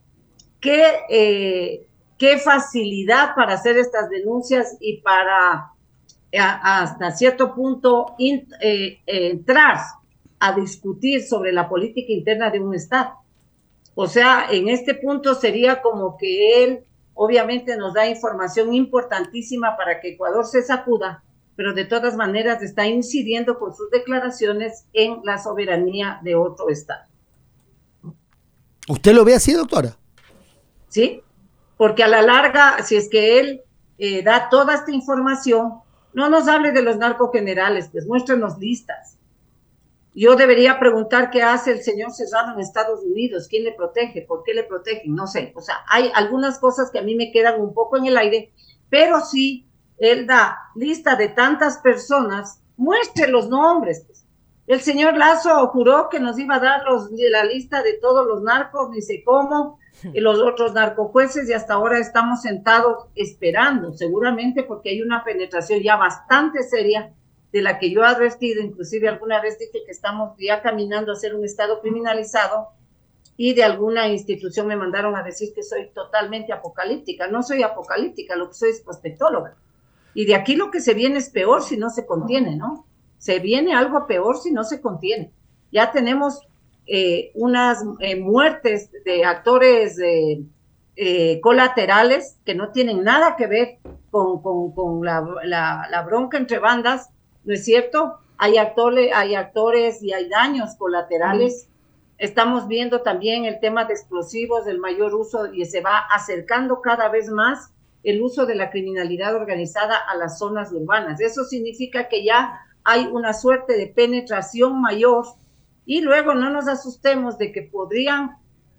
qué, eh, qué facilidad para hacer estas denuncias y para hasta cierto punto eh, entrar a discutir sobre la política interna de un Estado. O sea, en este punto sería como que él obviamente nos da información importantísima para que Ecuador se sacuda, pero de todas maneras está incidiendo con sus declaraciones en la soberanía de otro Estado. ¿Usted lo ve así, doctora? Sí, porque a la larga, si es que él eh, da toda esta información, no nos hable de los narcogenerales, pues muéstrenos listas yo debería preguntar qué hace el señor Serrano en Estados Unidos, quién le protege, por qué le protegen, no sé. O sea, hay algunas cosas que a mí me quedan un poco en el aire, pero si él da lista de tantas personas, muestre los nombres. El señor Lazo juró que nos iba a dar la lista de todos los narcos, ni sé cómo, y los otros narcojueces, y hasta ahora estamos sentados esperando, seguramente porque hay una penetración ya bastante seria de la que yo he advertido, inclusive alguna vez dije que estamos ya caminando a ser un Estado criminalizado y de alguna institución me mandaron a decir que soy totalmente apocalíptica. No soy apocalíptica, lo que soy es prospectóloga. Y de aquí lo que se viene es peor si no se contiene, ¿no? Se viene algo peor si no se contiene. Ya tenemos eh, unas eh, muertes de actores eh, colaterales que no tienen nada que ver con, con, la, la, bronca entre bandas ¿no es cierto? Hay actores, hay actores y hay daños colaterales. Estamos viendo también el tema de explosivos, del mayor uso y se va acercando cada vez más el uso de la criminalidad organizada a las zonas urbanas. Eso significa que ya hay una suerte de penetración mayor y luego no nos asustemos de que podrían,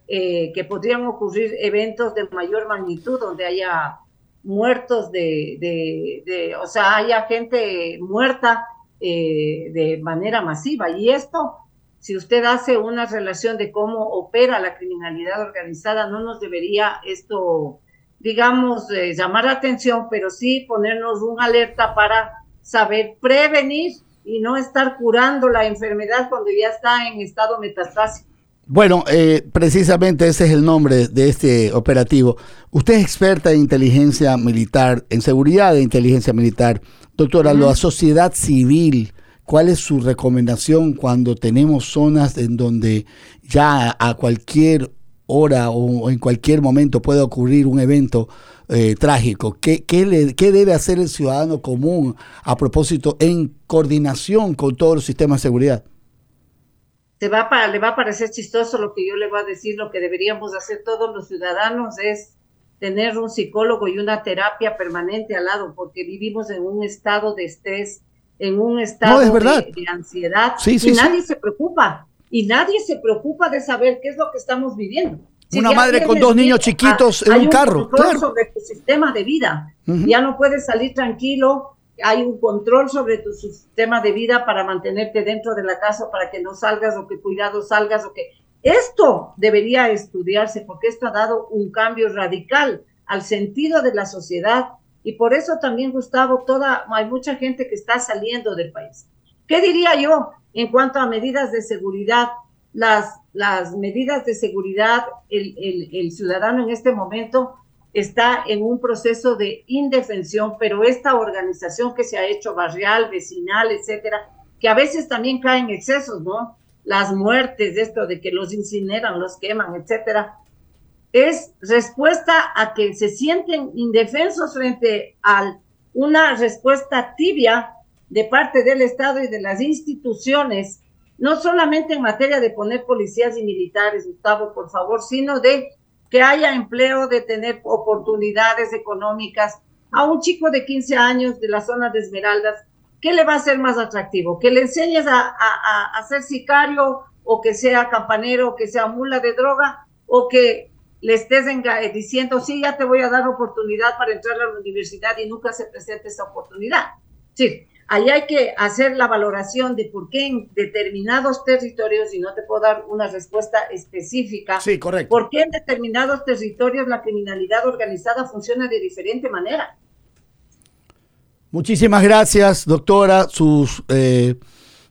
eh, que podrían ocurrir eventos de mayor magnitud donde haya muertos de, de, o sea, haya gente muerta eh, de manera masiva. Y esto, si usted hace una relación de cómo opera la criminalidad organizada, no nos debería esto, digamos, eh, llamar la atención, pero sí ponernos un alerta para saber prevenir y no estar curando la enfermedad cuando ya está en estado metastásico. Bueno, eh, precisamente ese es el nombre de este operativo. Usted es experta en inteligencia militar, en seguridad de inteligencia militar. Doctora, la sociedad civil, ¿cuál es su recomendación cuando tenemos zonas en donde ya a cualquier hora o en cualquier momento puede ocurrir un evento eh, trágico? ¿Qué, qué, ¿Qué debe hacer el ciudadano común a propósito en coordinación con todos los sistemas de seguridad? Va le va a parecer chistoso lo que yo le voy a decir, lo que deberíamos hacer todos los ciudadanos es tener un psicólogo y una terapia permanente al lado, porque vivimos en un estado de estrés, en un estado de, ansiedad, y nadie se preocupa, y nadie se preocupa de saber qué es lo que estamos viviendo. Una madre con dos niños chiquitos en un, carro. Claro. sobre tu sistema de vida. Ya no puedes salir tranquilo. Hay un control sobre tu sistema de vida para mantenerte dentro de la casa, para que no salgas o que cuidado salgas o que esto debería estudiarse porque esto ha dado un cambio radical al sentido de la sociedad y por eso también Gustavo, toda hay mucha gente que está saliendo del país. ¿Qué diría yo en cuanto a medidas de seguridad? Las, las medidas de seguridad, el, el, ciudadano en este momento está en un proceso de indefensión, pero esta organización que se ha hecho barrial, vecinal, etcétera, que a veces también caen excesos, ¿no? Las muertes, esto de que los incineran, los queman, etcétera, es respuesta a que se sienten indefensos frente a una respuesta tibia de parte del Estado y de las instituciones, no solamente en materia de poner policías y militares, Gustavo, por favor, sino de que haya empleo, de tener oportunidades económicas. A un chico de 15 años de la zona de Esmeraldas, ¿qué le va a ser más atractivo? ¿Que le enseñes a, a, a ser sicario o que sea campanero o que sea mula de droga o que le estés diciendo, sí, ya te voy a dar oportunidad para entrar a la universidad y nunca se presente esa oportunidad? Sí, ahí hay que hacer la valoración de por qué en determinados territorios, y no te puedo dar una respuesta específica, sí, correcto. por qué en determinados territorios la criminalidad organizada funciona de diferente manera. Muchísimas gracias, doctora. Sus eh,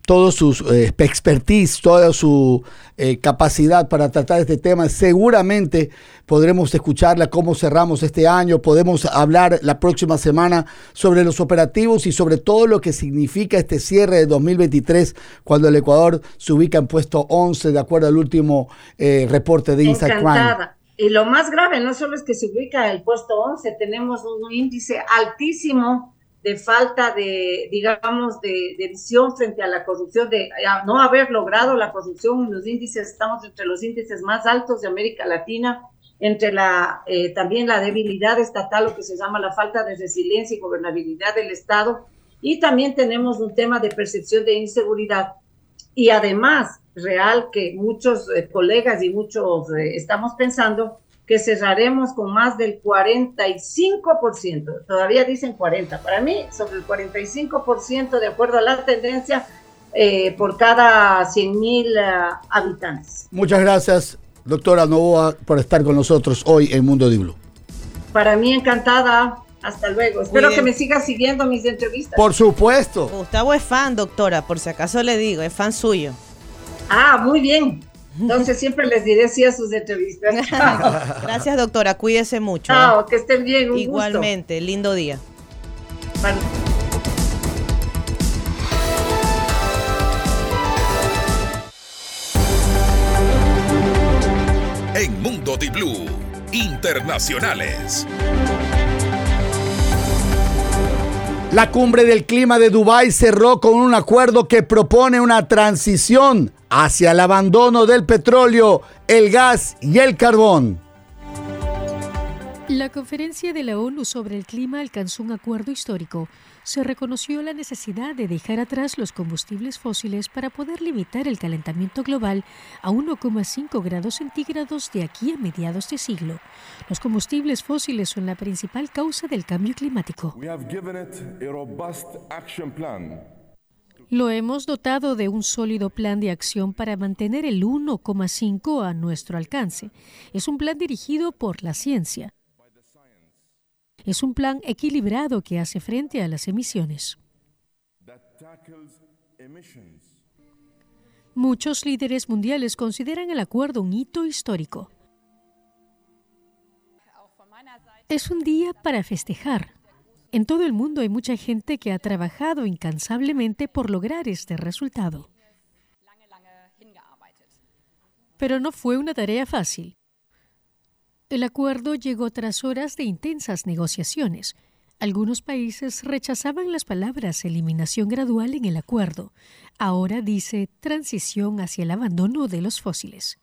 todo su eh, expertise, toda su eh, capacidad para tratar este tema. Seguramente podremos escucharla cómo cerramos este año, podemos hablar la próxima semana sobre los operativos y sobre todo lo que significa este cierre de 2023 cuando el Ecuador se ubica en puesto 11 de acuerdo al último eh, reporte de Crime. Y lo más grave no solo es que se ubica en el puesto 11, tenemos un índice altísimo de falta de, digamos, de, visión frente a la corrupción, de no haber logrado la corrupción los índices, estamos entre los índices más altos de América Latina, entre la, eh, también la debilidad estatal, lo que se llama la falta de resiliencia y gobernabilidad del Estado, y también tenemos un tema de percepción de inseguridad. Y además, real que muchos eh, colegas y muchos eh, estamos pensando que cerraremos con más del 45%. Todavía dicen 40. Para mí, sobre el 45% de acuerdo a la tendencia eh, por cada 100 mil eh, habitantes. Muchas gracias, doctora Novoa, por estar con nosotros hoy en Mundo de Blue. Para mí, encantada. Hasta luego. Espero que me siga siguiendo mis entrevistas. Por supuesto. Gustavo es fan, doctora, por si acaso le digo, es fan suyo. Ah, muy bien. Entonces siempre les diré sí a sus entrevistas. *laughs* Gracias, doctora. Cuídese mucho. Chao, que estén bien. Igualmente, lindo día. En Mundo Di Blue, internacionales. La cumbre del clima de Dubái cerró con un acuerdo que propone una transición hacia el abandono del petróleo, el gas y el carbón. La conferencia de la ONU sobre el clima alcanzó un acuerdo histórico. Se reconoció la necesidad de dejar atrás los combustibles fósiles para poder limitar el calentamiento global a 1,5 grados centígrados de aquí a mediados de siglo. Los combustibles fósiles son la principal causa del cambio climático. Lo hemos dotado de un sólido plan de acción para mantener el 1,5 a nuestro alcance. Es un plan dirigido por la ciencia. Es un plan equilibrado que hace frente a las emisiones. Muchos líderes mundiales consideran el acuerdo un hito histórico. Es un día para festejar. En todo el mundo hay mucha gente que ha trabajado incansablemente por lograr este resultado. Pero no fue una tarea fácil. El acuerdo llegó tras horas de intensas negociaciones. Algunos países rechazaban las palabras eliminación gradual en el acuerdo. Ahora dice transición hacia el abandono de los fósiles.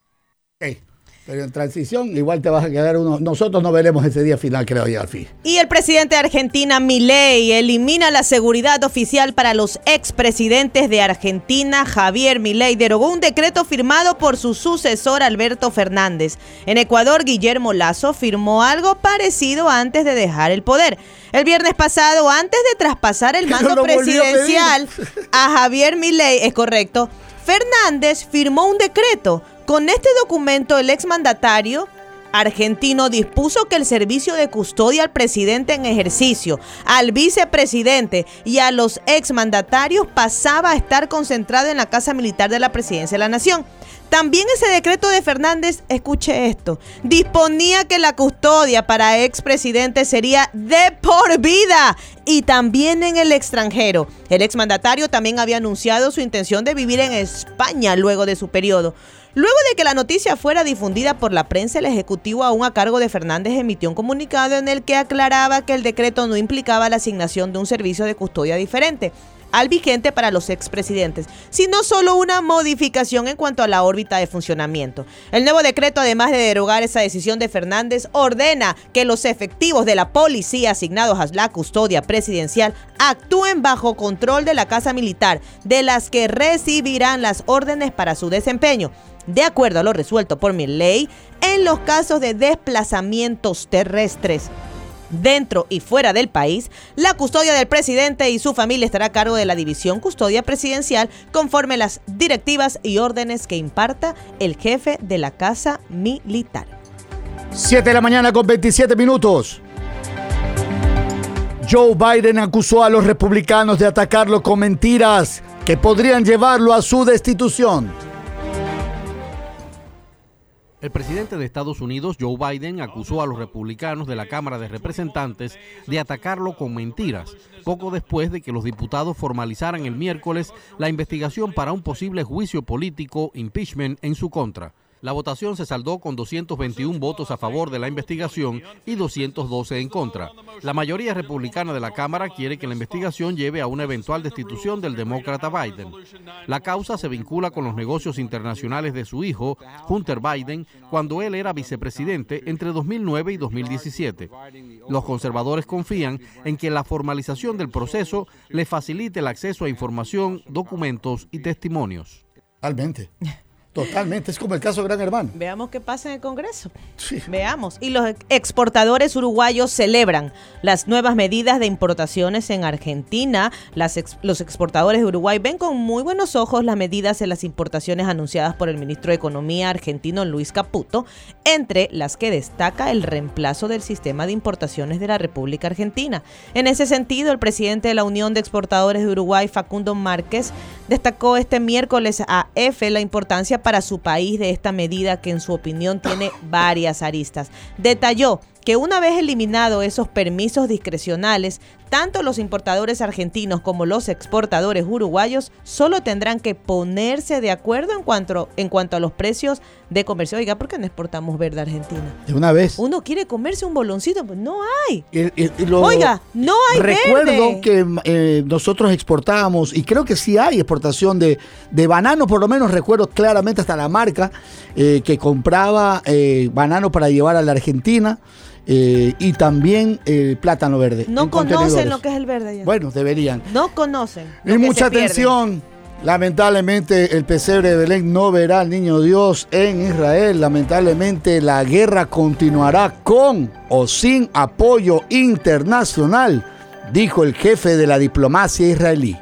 Pero en transición igual te vas a quedar uno. Nosotros no veremos ese día final, creo yo, al fin. Y el presidente de Argentina, Milei, elimina la seguridad oficial para los expresidentes de Argentina. Javier Milei derogó un decreto firmado por su sucesor, Alberto Fernández. En Ecuador, Guillermo Lazo firmó algo parecido antes de dejar el poder. El viernes pasado, antes de traspasar el *laughs* mando volvió a presidencial a Javier Milei, es correcto, Fernández firmó un decreto. Con este documento, el exmandatario argentino dispuso que el servicio de custodia al presidente en ejercicio, al vicepresidente y a los exmandatarios pasaba a estar concentrado en la Casa Militar de la Presidencia de la Nación. También ese decreto de Fernández, escuche esto, disponía que la custodia para expresidentes sería de por vida y también en el extranjero. El exmandatario también había anunciado su intención de vivir en España luego de su periodo. Luego de que la noticia fuera difundida por la prensa, el Ejecutivo aún a cargo de Fernández emitió un comunicado en el que aclaraba que el decreto no implicaba la asignación de un servicio de custodia diferente al vigente para los expresidentes, sino solo una modificación en cuanto a la órbita de funcionamiento. El nuevo decreto, además de derogar esa decisión de Fernández, ordena que los efectivos de la policía asignados a la custodia presidencial actúen bajo control de la Casa Militar, de las que recibirán las órdenes para su desempeño. De acuerdo a lo resuelto por mi ley, en los casos de desplazamientos terrestres dentro y fuera del país, la custodia del presidente y su familia estará a cargo de la División Custodia Presidencial conforme las directivas y órdenes que imparta el jefe de la Casa Militar. 7 de la mañana con 27 minutos. Joe Biden acusó a los republicanos de atacarlo con mentiras que podrían llevarlo a su destitución. El presidente de Estados Unidos, Joe Biden, acusó a los republicanos de la Cámara de Representantes de atacarlo con mentiras, poco después de que los diputados formalizaran el miércoles la investigación para un posible juicio político, impeachment, en su contra. La votación se saldó con 221 votos a favor de la investigación y 212 en contra. La mayoría republicana de la Cámara quiere que la investigación lleve a una eventual destitución del demócrata Biden. La causa se vincula con los negocios internacionales de su hijo, Hunter Biden, cuando él era vicepresidente entre 2009 y 2017. Los conservadores confían en que la formalización del proceso le facilite el acceso a información, documentos y testimonios. *laughs* Totalmente, es como el caso de Gran Hermano. Veamos qué pasa en el Congreso. Veamos. Y los exportadores uruguayos celebran las nuevas medidas de importaciones en Argentina. Las ex- los exportadores de Uruguay ven con muy buenos ojos las medidas en las importaciones anunciadas por el ministro de Economía argentino Luis Caputo, entre las que destaca el reemplazo del sistema de importaciones de la República Argentina. En ese sentido, el presidente de la Unión de Exportadores de Uruguay, Facundo Márquez, destacó este miércoles a EFE la importancia para su país de esta medida que en su opinión tiene varias aristas. Detalló que una vez eliminado esos permisos discrecionales, tanto los importadores argentinos como los exportadores uruguayos solo tendrán que ponerse de acuerdo en cuanto, en cuanto a los precios de comercio. Oiga, ¿por qué no exportamos verde a Argentina? De una vez. Uno quiere comerse un boloncito, pues no hay. Lo- Oiga, no hay Recuerdo verde. que eh, nosotros exportábamos, y creo que sí hay exportación de, de banano, por lo menos recuerdo claramente hasta la marca eh, que compraba eh, banano para llevar a la Argentina eh, y también eh, plátano verde. No en conocen lo que es el verde. ya. Bueno, deberían. No conocen. Y mucha atención. Lamentablemente el pesebre de Belén no verá al niño Dios en Israel. Lamentablemente la guerra continuará con o sin apoyo internacional, dijo el jefe de la diplomacia israelí.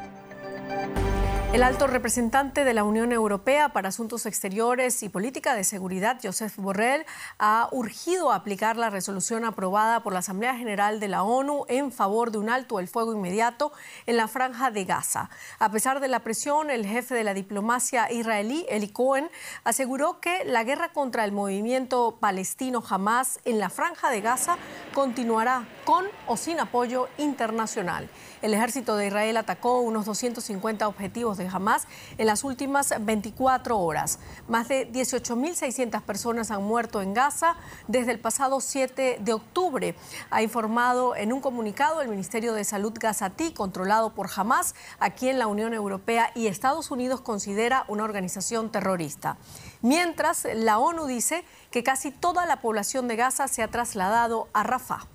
El alto representante de la Unión Europea para Asuntos Exteriores y Política de Seguridad, Josep Borrell, ha urgido a aplicar la resolución aprobada por la Asamblea General de la ONU en favor de un alto el fuego inmediato en la franja de Gaza. A pesar de la presión, el jefe de la diplomacia israelí, Eli Cohen, aseguró que la guerra contra el movimiento palestino Hamas en la franja de Gaza continuará con o sin apoyo internacional. El ejército de Israel atacó unos 250 objetivos de Hamas en las últimas 24 horas. Más de 18.600 personas han muerto en Gaza desde el pasado 7 de octubre, ha informado en un comunicado el Ministerio de Salud gazatí, controlado por Hamas, a quien la Unión Europea y Estados Unidos considera una organización terrorista. Mientras, la ONU dice que casi toda la población de Gaza se ha trasladado a Rafah.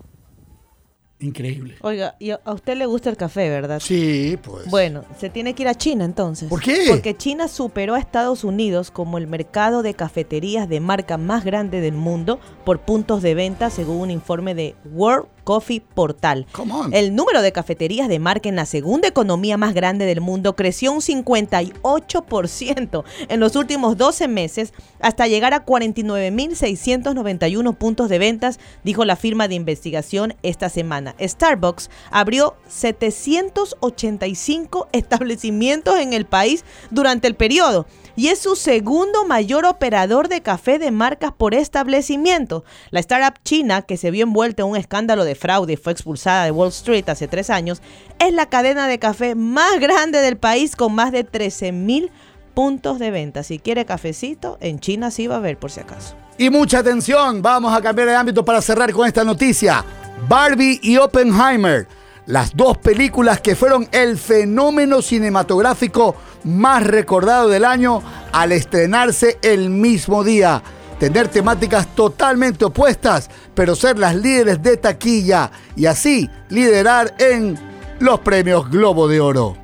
Increíble. Oiga, y a usted le gusta el café, ¿verdad? Sí, pues. Bueno, se tiene que ir a China entonces. ¿Por qué? Porque China superó a Estados Unidos como el mercado de cafeterías de marca más grande del mundo por puntos de venta, según un informe de World Coffee Portal. El número de cafeterías de marca en la segunda economía más grande del mundo creció un 58% en los últimos 12 meses hasta llegar a 49.691 puntos de ventas, dijo la firma de investigación esta semana. Starbucks abrió 785 establecimientos en el país durante el periodo y es su segundo mayor operador de café de marcas por establecimiento. La startup china, que se vio envuelta en un escándalo de fraude y fue expulsada de Wall Street hace tres años, es la cadena de café más grande del país con más de 13 mil puntos de venta. Si quiere cafecito, en China sí va a haber por si acaso. Y mucha atención, vamos a cambiar de ámbito para cerrar con esta noticia. Barbie y Oppenheimer, las dos películas que fueron el fenómeno cinematográfico más recordado del año al estrenarse el mismo día. Tener temáticas totalmente opuestas, pero ser las líderes de taquilla y así liderar en los premios Globo de Oro.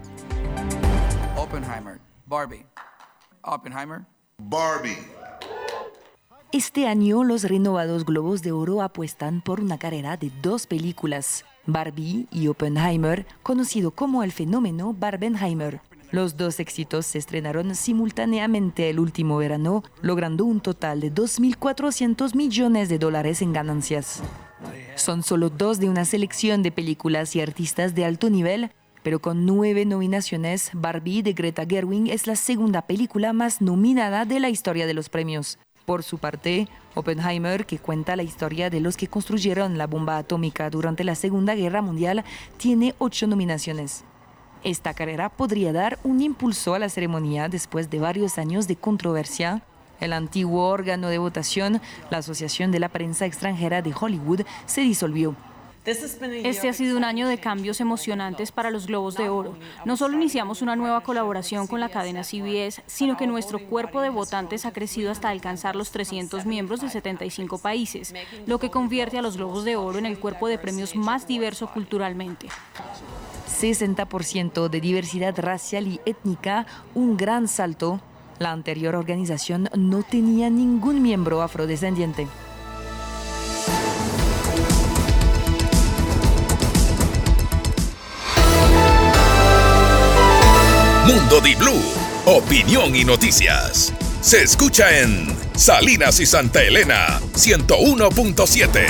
Oppenheimer. Barbie. Oppenheimer. Barbie. Este año los renovados Globos de Oro apuestan por una carrera de dos películas, Barbie y Oppenheimer, conocido como el fenómeno Barbenheimer. Los dos éxitos se estrenaron simultáneamente el último verano, logrando un total de 2.400 millones de dólares en ganancias. Son solo dos de una selección de películas y artistas de alto nivel, pero con nueve nominaciones, Barbie de Greta Gerwig es la segunda película más nominada de la historia de los premios. Por su parte, Oppenheimer, que cuenta la historia de los que construyeron la bomba atómica durante la Segunda Guerra Mundial, tiene ocho nominaciones. Esta carrera podría dar un impulso a la ceremonia después de varios años de controversia. El antiguo órgano de votación, la Asociación de la Prensa Extranjera de Hollywood, se disolvió. Este ha sido un año de cambios emocionantes para los Globos de Oro. No solo iniciamos una nueva colaboración con la cadena CBS, sino que nuestro cuerpo de votantes ha crecido hasta alcanzar los 300 miembros de 75 países, lo que convierte a los Globos de Oro en el cuerpo de premios más diverso culturalmente. 60% de diversidad racial y étnica, un gran salto. La anterior organización no tenía ningún miembro afrodescendiente. Mundo Di Blue, opinión y noticias. Se escucha en Salinas y Santa Elena 101.7.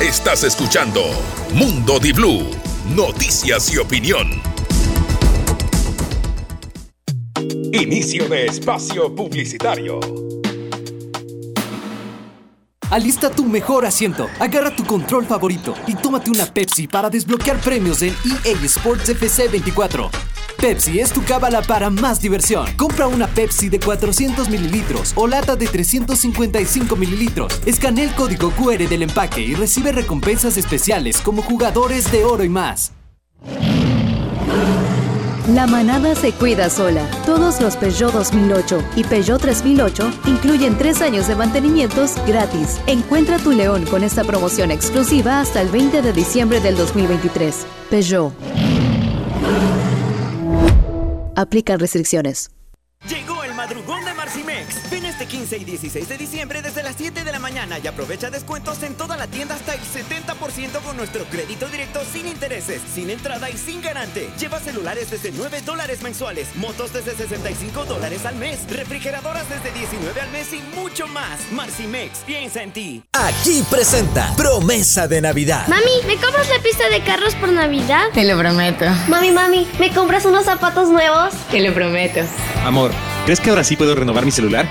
Estás escuchando Mundo Di Blue, noticias y opinión. Inicio de espacio publicitario. Alista tu mejor asiento, agarra tu control favorito y tómate una Pepsi para desbloquear premios en EA Sports FC 24. Pepsi es tu cábala para más diversión. Compra una Pepsi de 400 mililitros o lata de 355 mililitros. Escanea el código QR del empaque y recibe recompensas especiales como jugadores de oro y más. La manada se cuida sola. Todos los Peugeot 2008 y Peugeot 3008 incluyen tres años de mantenimientos gratis. Encuentra tu León con esta promoción exclusiva hasta el 20 de diciembre del 2023. Peugeot. Aplican restricciones. Este 15 y 16 de diciembre desde las 7 de la mañana y aprovecha descuentos en toda la tienda hasta el 70% con nuestro crédito directo sin intereses, sin entrada y sin garante. Lleva celulares desde 9 dólares mensuales, motos desde 65 dólares al mes, refrigeradoras desde 19 al mes y mucho más. Marcimex, piensa en ti. Aquí presenta Promesa de Navidad. Mami, ¿me compras la pista de carros por Navidad? Te lo prometo. Mami, mami, ¿me compras unos zapatos nuevos? Te lo prometo. Amor, ¿crees que ahora sí puedo renovar mi celular?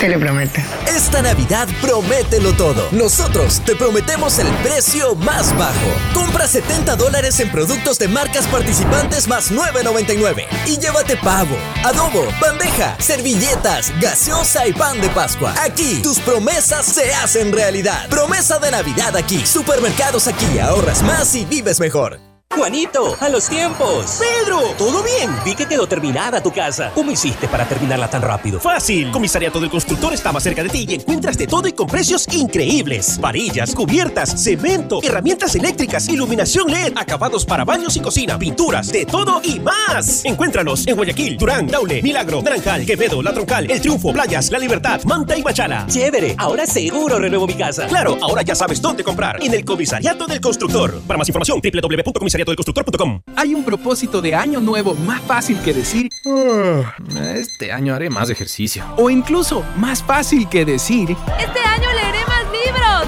Te lo prometo. Esta Navidad promételo todo. Nosotros te prometemos el precio más bajo. Compra 70 dólares en productos de marcas participantes más 9.99 y llévate pavo, adobo, bandeja, servilletas, gaseosa y pan de Pascua. Aquí tus promesas se hacen realidad. Promesa de Navidad aquí. Supermercados aquí. Ahorras más y vives mejor. Juanito, a los tiempos. Pedro, ¿todo bien? Vi que quedó terminada tu casa. ¿Cómo hiciste para terminarla tan rápido? Fácil. Comisariato del Constructor está más cerca de ti y encuentras de todo y con precios increíbles. Varillas, cubiertas, cemento, herramientas eléctricas, iluminación LED, acabados para baños y cocina, pinturas, de todo y más. Encuéntranos en Guayaquil, Durán, Daule, Milagro, Naranjal, Quevedo, La Troncal, El Triunfo, Playas, La Libertad, Manta y Machala. Chévere, ahora seguro renuevo mi casa. Claro, ahora ya sabes dónde comprar. En el Comisariato del Constructor. Para más información, hay un propósito de año nuevo más fácil que decir, "Ah, este año haré más ejercicio. O incluso más fácil que decir, Este año leeré más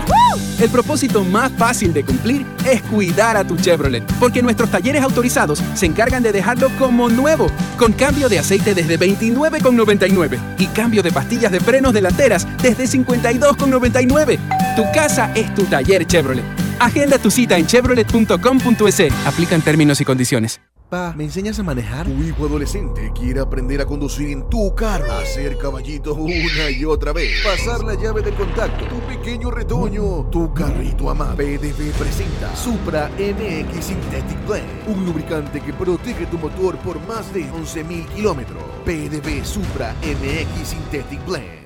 libros. el propósito más fácil de cumplir es cuidar a tu Chevrolet, porque nuestros talleres autorizados se encargan de dejarlo como nuevo, con cambio de aceite desde 29,99 y cambio de pastillas de frenos delanteras desde 52,99. Tu casa es tu taller Chevrolet. Agenda tu cita en chevrolet.com.es. Aplican términos y condiciones. Pa, ¿me enseñas a manejar? Tu hijo adolescente quiere aprender a conducir en tu carro. Hacer caballito una y otra vez. Pasar la llave de contacto. Tu pequeño retoño. Tu carrito amado. PDV presenta Supra MX Synthetic Blend. Un lubricante que protege tu motor por más de 11.000 kilómetros. PDV Supra MX Synthetic Blend.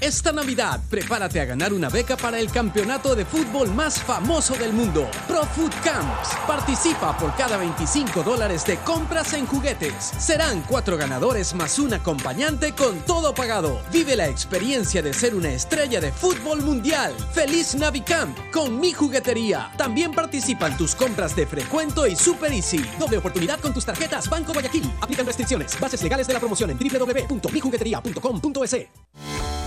Esta Navidad, prepárate a ganar una beca para el campeonato de fútbol más famoso del mundo, Pro Food Camps. Participa por cada 25 dólares de compras en juguetes. Serán cuatro ganadores más un acompañante con todo pagado. Vive la experiencia de ser una estrella de fútbol mundial. ¡Feliz Navicamp con mi juguetería! También participan tus compras de Frecuento y Super Easy. Doble oportunidad con tus tarjetas Banco Guayaquil. Aplican restricciones. Bases legales de la promoción en www.mijuguetería.com.es.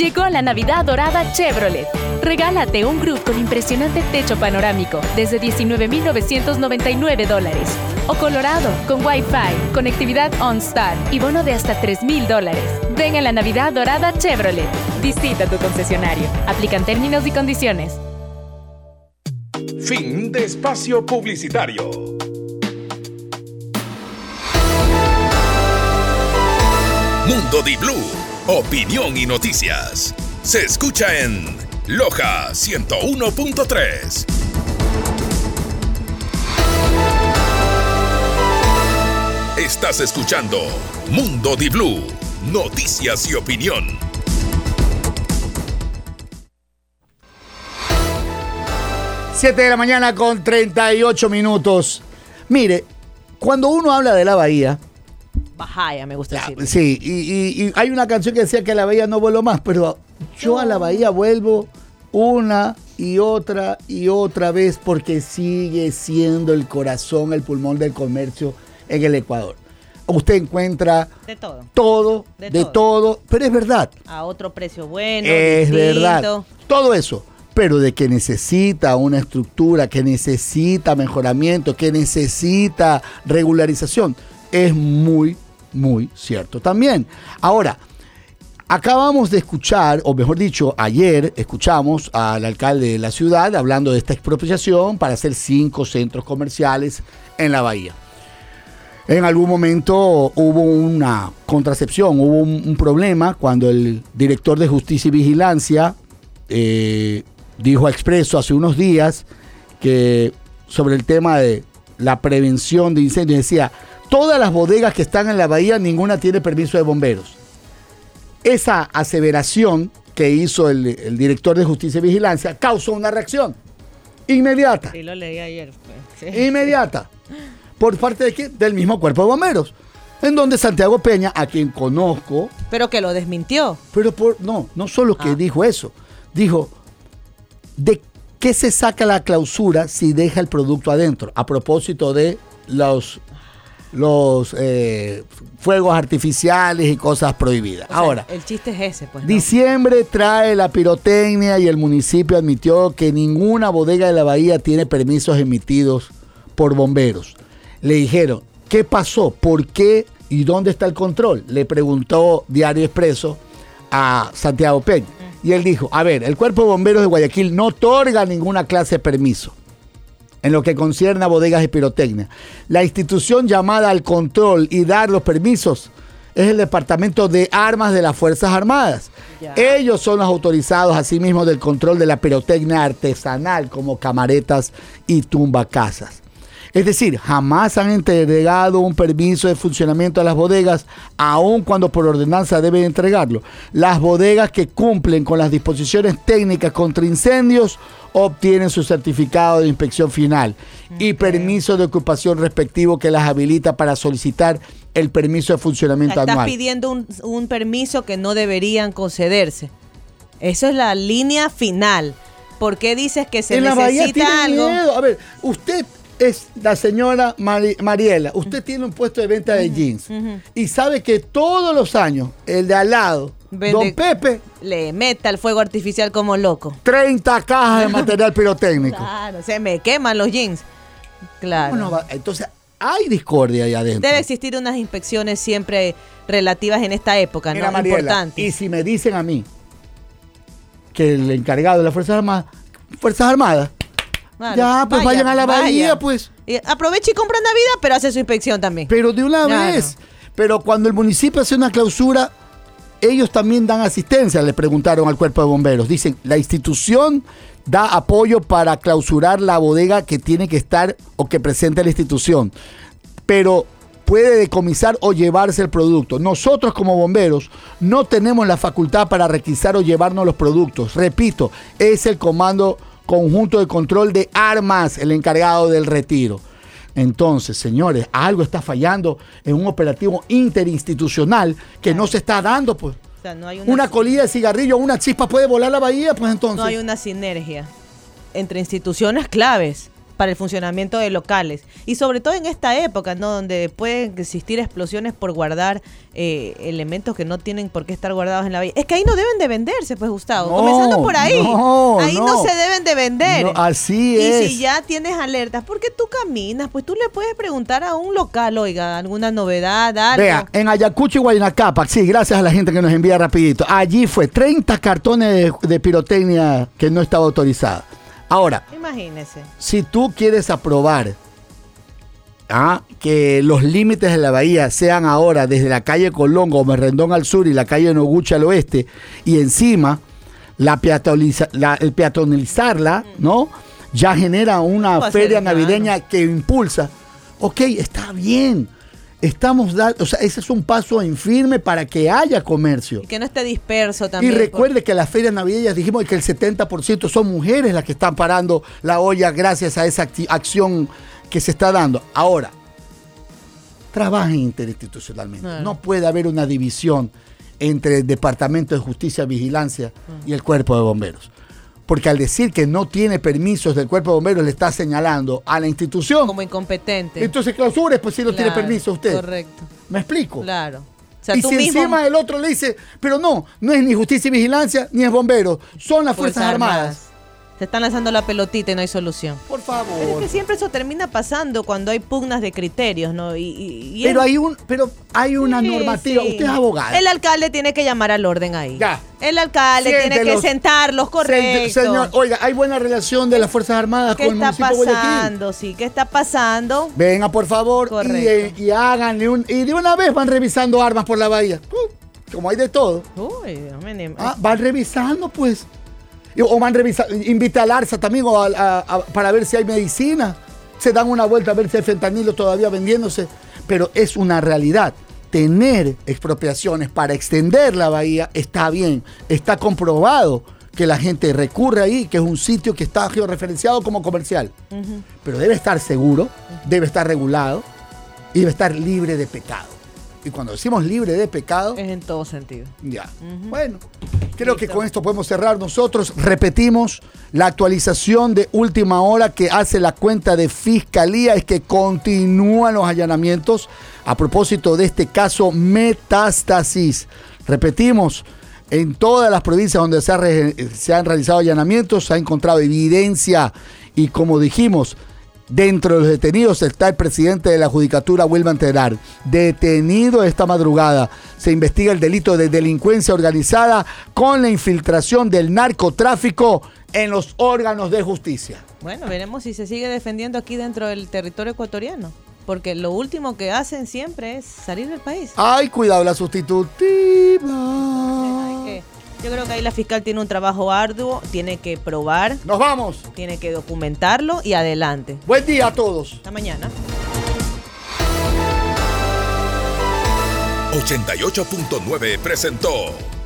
Llegó la Navidad Dorada Chevrolet. Regálate un Groove con impresionante techo panorámico desde 19.999 dólares. O Colorado con Wi-Fi, conectividad OnStar y bono de hasta 3.000 dólares. Ven a la Navidad Dorada Chevrolet. Visita tu concesionario. Aplican términos y condiciones. Fin de espacio publicitario. Mundo Di Blue, opinión y noticias. Se escucha en Loja 101.3. Estás escuchando Mundo Di Blue, noticias y opinión. Siete de la mañana con 38 minutos. Mire, cuando uno habla de la bahía, Bajaya, me gusta decir. sí, y, y- y hay una canción que decía que a la bahía no vuelvo más, pero yo a la bahía vuelvo una y otra y otra vez porque sigue siendo el corazón, el pulmón del comercio en el Ecuador. Usted encuentra De todo. todo, De de, todo. todo, pero es verdad. A otro precio bueno. Es distinto. verdad. Todo eso. Pero de que necesita una estructura, que necesita mejoramiento, que necesita regularización, es muy, muy cierto también. Ahora, acabamos de escuchar, o mejor dicho, ayer escuchamos al alcalde de la ciudad hablando de esta expropiación para hacer cinco centros comerciales en la bahía. En algún momento hubo una contracepción, hubo un, problema cuando el director de Justicia y Vigilancia eh, dijo a Expreso hace unos días que sobre el tema de la prevención de incendios decía, todas las bodegas que están en la bahía, ninguna tiene permiso de bomberos. Esa aseveración que hizo el, el director de Justicia y Vigilancia causó una reacción inmediata. Sí, lo leí ayer. pues, sí. Inmediata. ¿Por parte de quién? Del mismo cuerpo de bomberos. en donde Santiago Peña, a quien conozco, Pero que lo desmintió. pero por no, no solo Ah. que dijo eso, dijo de qué se saca la clausura si deja el producto adentro, a propósito de los los eh, fuegos artificiales y cosas prohibidas. O sea, Ahora, El chiste es ese, pues. ¿no? Diciembre trae la pirotecnia y el municipio admitió que ninguna bodega de la bahía tiene permisos emitidos por bomberos. Le dijeron, ¿qué pasó? ¿Por qué? ¿Y dónde está el control? Le preguntó Diario Expreso a Santiago Peña. Y él dijo, a ver, el Cuerpo de Bomberos de Guayaquil no otorga ninguna clase de permiso en lo que concierne a bodegas de pirotecnia. La institución llamada al control y dar los permisos es el Departamento de Armas de las Fuerzas Armadas. Ellos son los autorizados asimismo del control de la pirotecnia artesanal como camaretas y tumbacasas. Es decir, jamás han entregado un permiso de funcionamiento a las bodegas, aun cuando por ordenanza deben entregarlo. Las bodegas que cumplen con las disposiciones técnicas contra incendios obtienen su certificado de inspección final y permiso de ocupación respectivo que las habilita para solicitar el permiso de O funcionamiento sea, estás anual. pidiendo un, un permiso que no deberían concederse. Eso es la línea final. ¿Por qué dices que se en necesita algo? miedo. A ver, usted es la señora Mari- Mariela. Usted tiene un puesto de venta de jeans. Y sabe que todos los años, el de al lado, Vende- Don Pepe, Le meta el fuego artificial como loco. 30 cajas de *laughs* material pirotécnico. Claro, se me queman los jeans. Claro. Entonces, hay discordia ahí adentro. Debe existir unas inspecciones siempre relativas en esta época, Mira, ¿no? Mariela, Importantes. Y si me dicen a mí que el encargado de las Fuerzas Armadas, Fuerzas Armadas, Claro, ya, pues vaya, vayan a la vaya. bahía, pues. Y aprovecha y compra Navidad, pero hace su inspección también. Pero de una Claro. vez. Pero cuando el municipio hace una clausura, ellos también dan asistencia, le preguntaron al cuerpo de bomberos. Dicen, la institución da apoyo para clausurar la bodega que tiene que estar o que presente la institución. Pero puede decomisar o llevarse el producto. Nosotros como bomberos no tenemos la facultad para requisar o llevarnos los productos. Repito, es el Comando Conjunto de Control de Armas el encargado del retiro. Entonces, señores, algo está fallando en un operativo interinstitucional que no se está dando, pues. O sea, no hay una, Una colilla de cigarrillo, una chispa puede volar la bahía, pues entonces. no hay una sinergia entre instituciones claves para el funcionamiento de locales y sobre todo en esta época, ¿no? Donde pueden existir explosiones por guardar eh, elementos que no tienen por qué estar guardados en la bahía. Es que ahí no deben de venderse, pues Gustavo. No, Comenzando por ahí. no, ahí no. no. se deben de vender. Así y es. si ya tienes alertas, porque tú caminas, pues tú le puedes preguntar a un local, oiga, alguna novedad, algo. Vea, en Ayacucho y Guaynacapac, sí, gracias a la gente que nos envía rapidito. Allí fue 30 cartones de, de pirotecnia que no estaba autorizada. Ahora, Imagínese. si tú quieres aprobar ah, que los límites de la bahía sean ahora desde la calle Colón, Gómez Rendón al sur y la calle Noguchi al oeste, y encima la peatoniza- la- el peatonalizarla, ¿no? Ya genera una feria navideña que impulsa. Ok, está bien. Estamos dando, o sea, ese es un paso en firme para que haya comercio. Y que no esté disperso también. Y recuerde que las ferias navideñas dijimos que el 70% son mujeres las que están parando la olla gracias a esa acción que se está dando. Ahora, trabajen interinstitucionalmente. Claro. No puede haber una división entre el Departamento de Justicia Vigilancia y el Cuerpo de Bomberos. Porque al decir que no tiene permisos del Cuerpo de Bomberos, le está señalando a la institución. Como incompetente. Entonces clausure, pues si no tiene permiso usted. Correcto. ¿Me explico? Claro. O sea, y si mismo- encima el otro le dice, pero no, no es ni justicia y vigilancia, ni es bombero, son las Fuerzas, Armadas. Se están lanzando la pelotita y no hay solución. Por favor. Pero es que siempre eso termina pasando cuando hay pugnas de criterios, ¿no? Y, y- y Pero hay un, pero hay una Sí, normativa. sí. Usted es abogada. El alcalde tiene que llamar al orden ahí. Ya. El alcalde tiene que sentarlos, correcto. Se- Señor, oiga, hay buena relación de las Fuerzas Armadas ¿Qué con el está municipio de Guayaquil. pasando? Sí, ¿qué está pasando? Venga, por favor, y, Correcto. eh, y háganle un. Y de una vez van revisando armas por la bahía. Uh, como hay de todo. Uy, Dios mío. Ah, van revisando, pues. Y- O van revisando, invita al ARSA también o a- para ver si hay medicina. Se dan una vuelta a ver si hay fentanilo todavía vendiéndose. Pero es una realidad. Tener expropiaciones para extender la bahía está bien. Está comprobado que la gente recurre ahí, que es un sitio que está georreferenciado como comercial. Pero debe estar seguro, debe estar regulado y debe estar libre de pecado. Y cuando decimos libre de pecado. Es en todo sentido. Ya. Bueno, creo que con esto podemos cerrar nosotros. Repetimos, la actualización de última hora que hace la cuenta de fiscalía es que continúan los allanamientos a propósito de este caso Metástasis. Repetimos, en todas las provincias donde se, ha re- se han realizado allanamientos se ha encontrado evidencia y como dijimos, Dentro de los detenidos está el presidente de la Judicatura, Wilman Terar, detenido esta madrugada. Se investiga el delito de delincuencia organizada con la infiltración del narcotráfico en los órganos de justicia. Bueno, veremos si se sigue defendiendo aquí dentro del territorio ecuatoriano. Porque lo último que hacen siempre es salir del país. Ay, cuidado la sustitutiva. Hay que- yo creo que ahí la fiscal tiene un trabajo arduo, tiene que probar. Nos vamos. Tiene que documentarlo y adelante. Buen día a todos. Hasta mañana. 88.9 presentó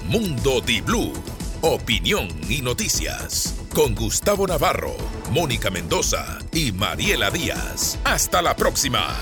Mundo Di Blue, opinión y noticias. Con Gustavo Navarro, Mónica Mendoza y Mariela Díaz. Hasta la próxima.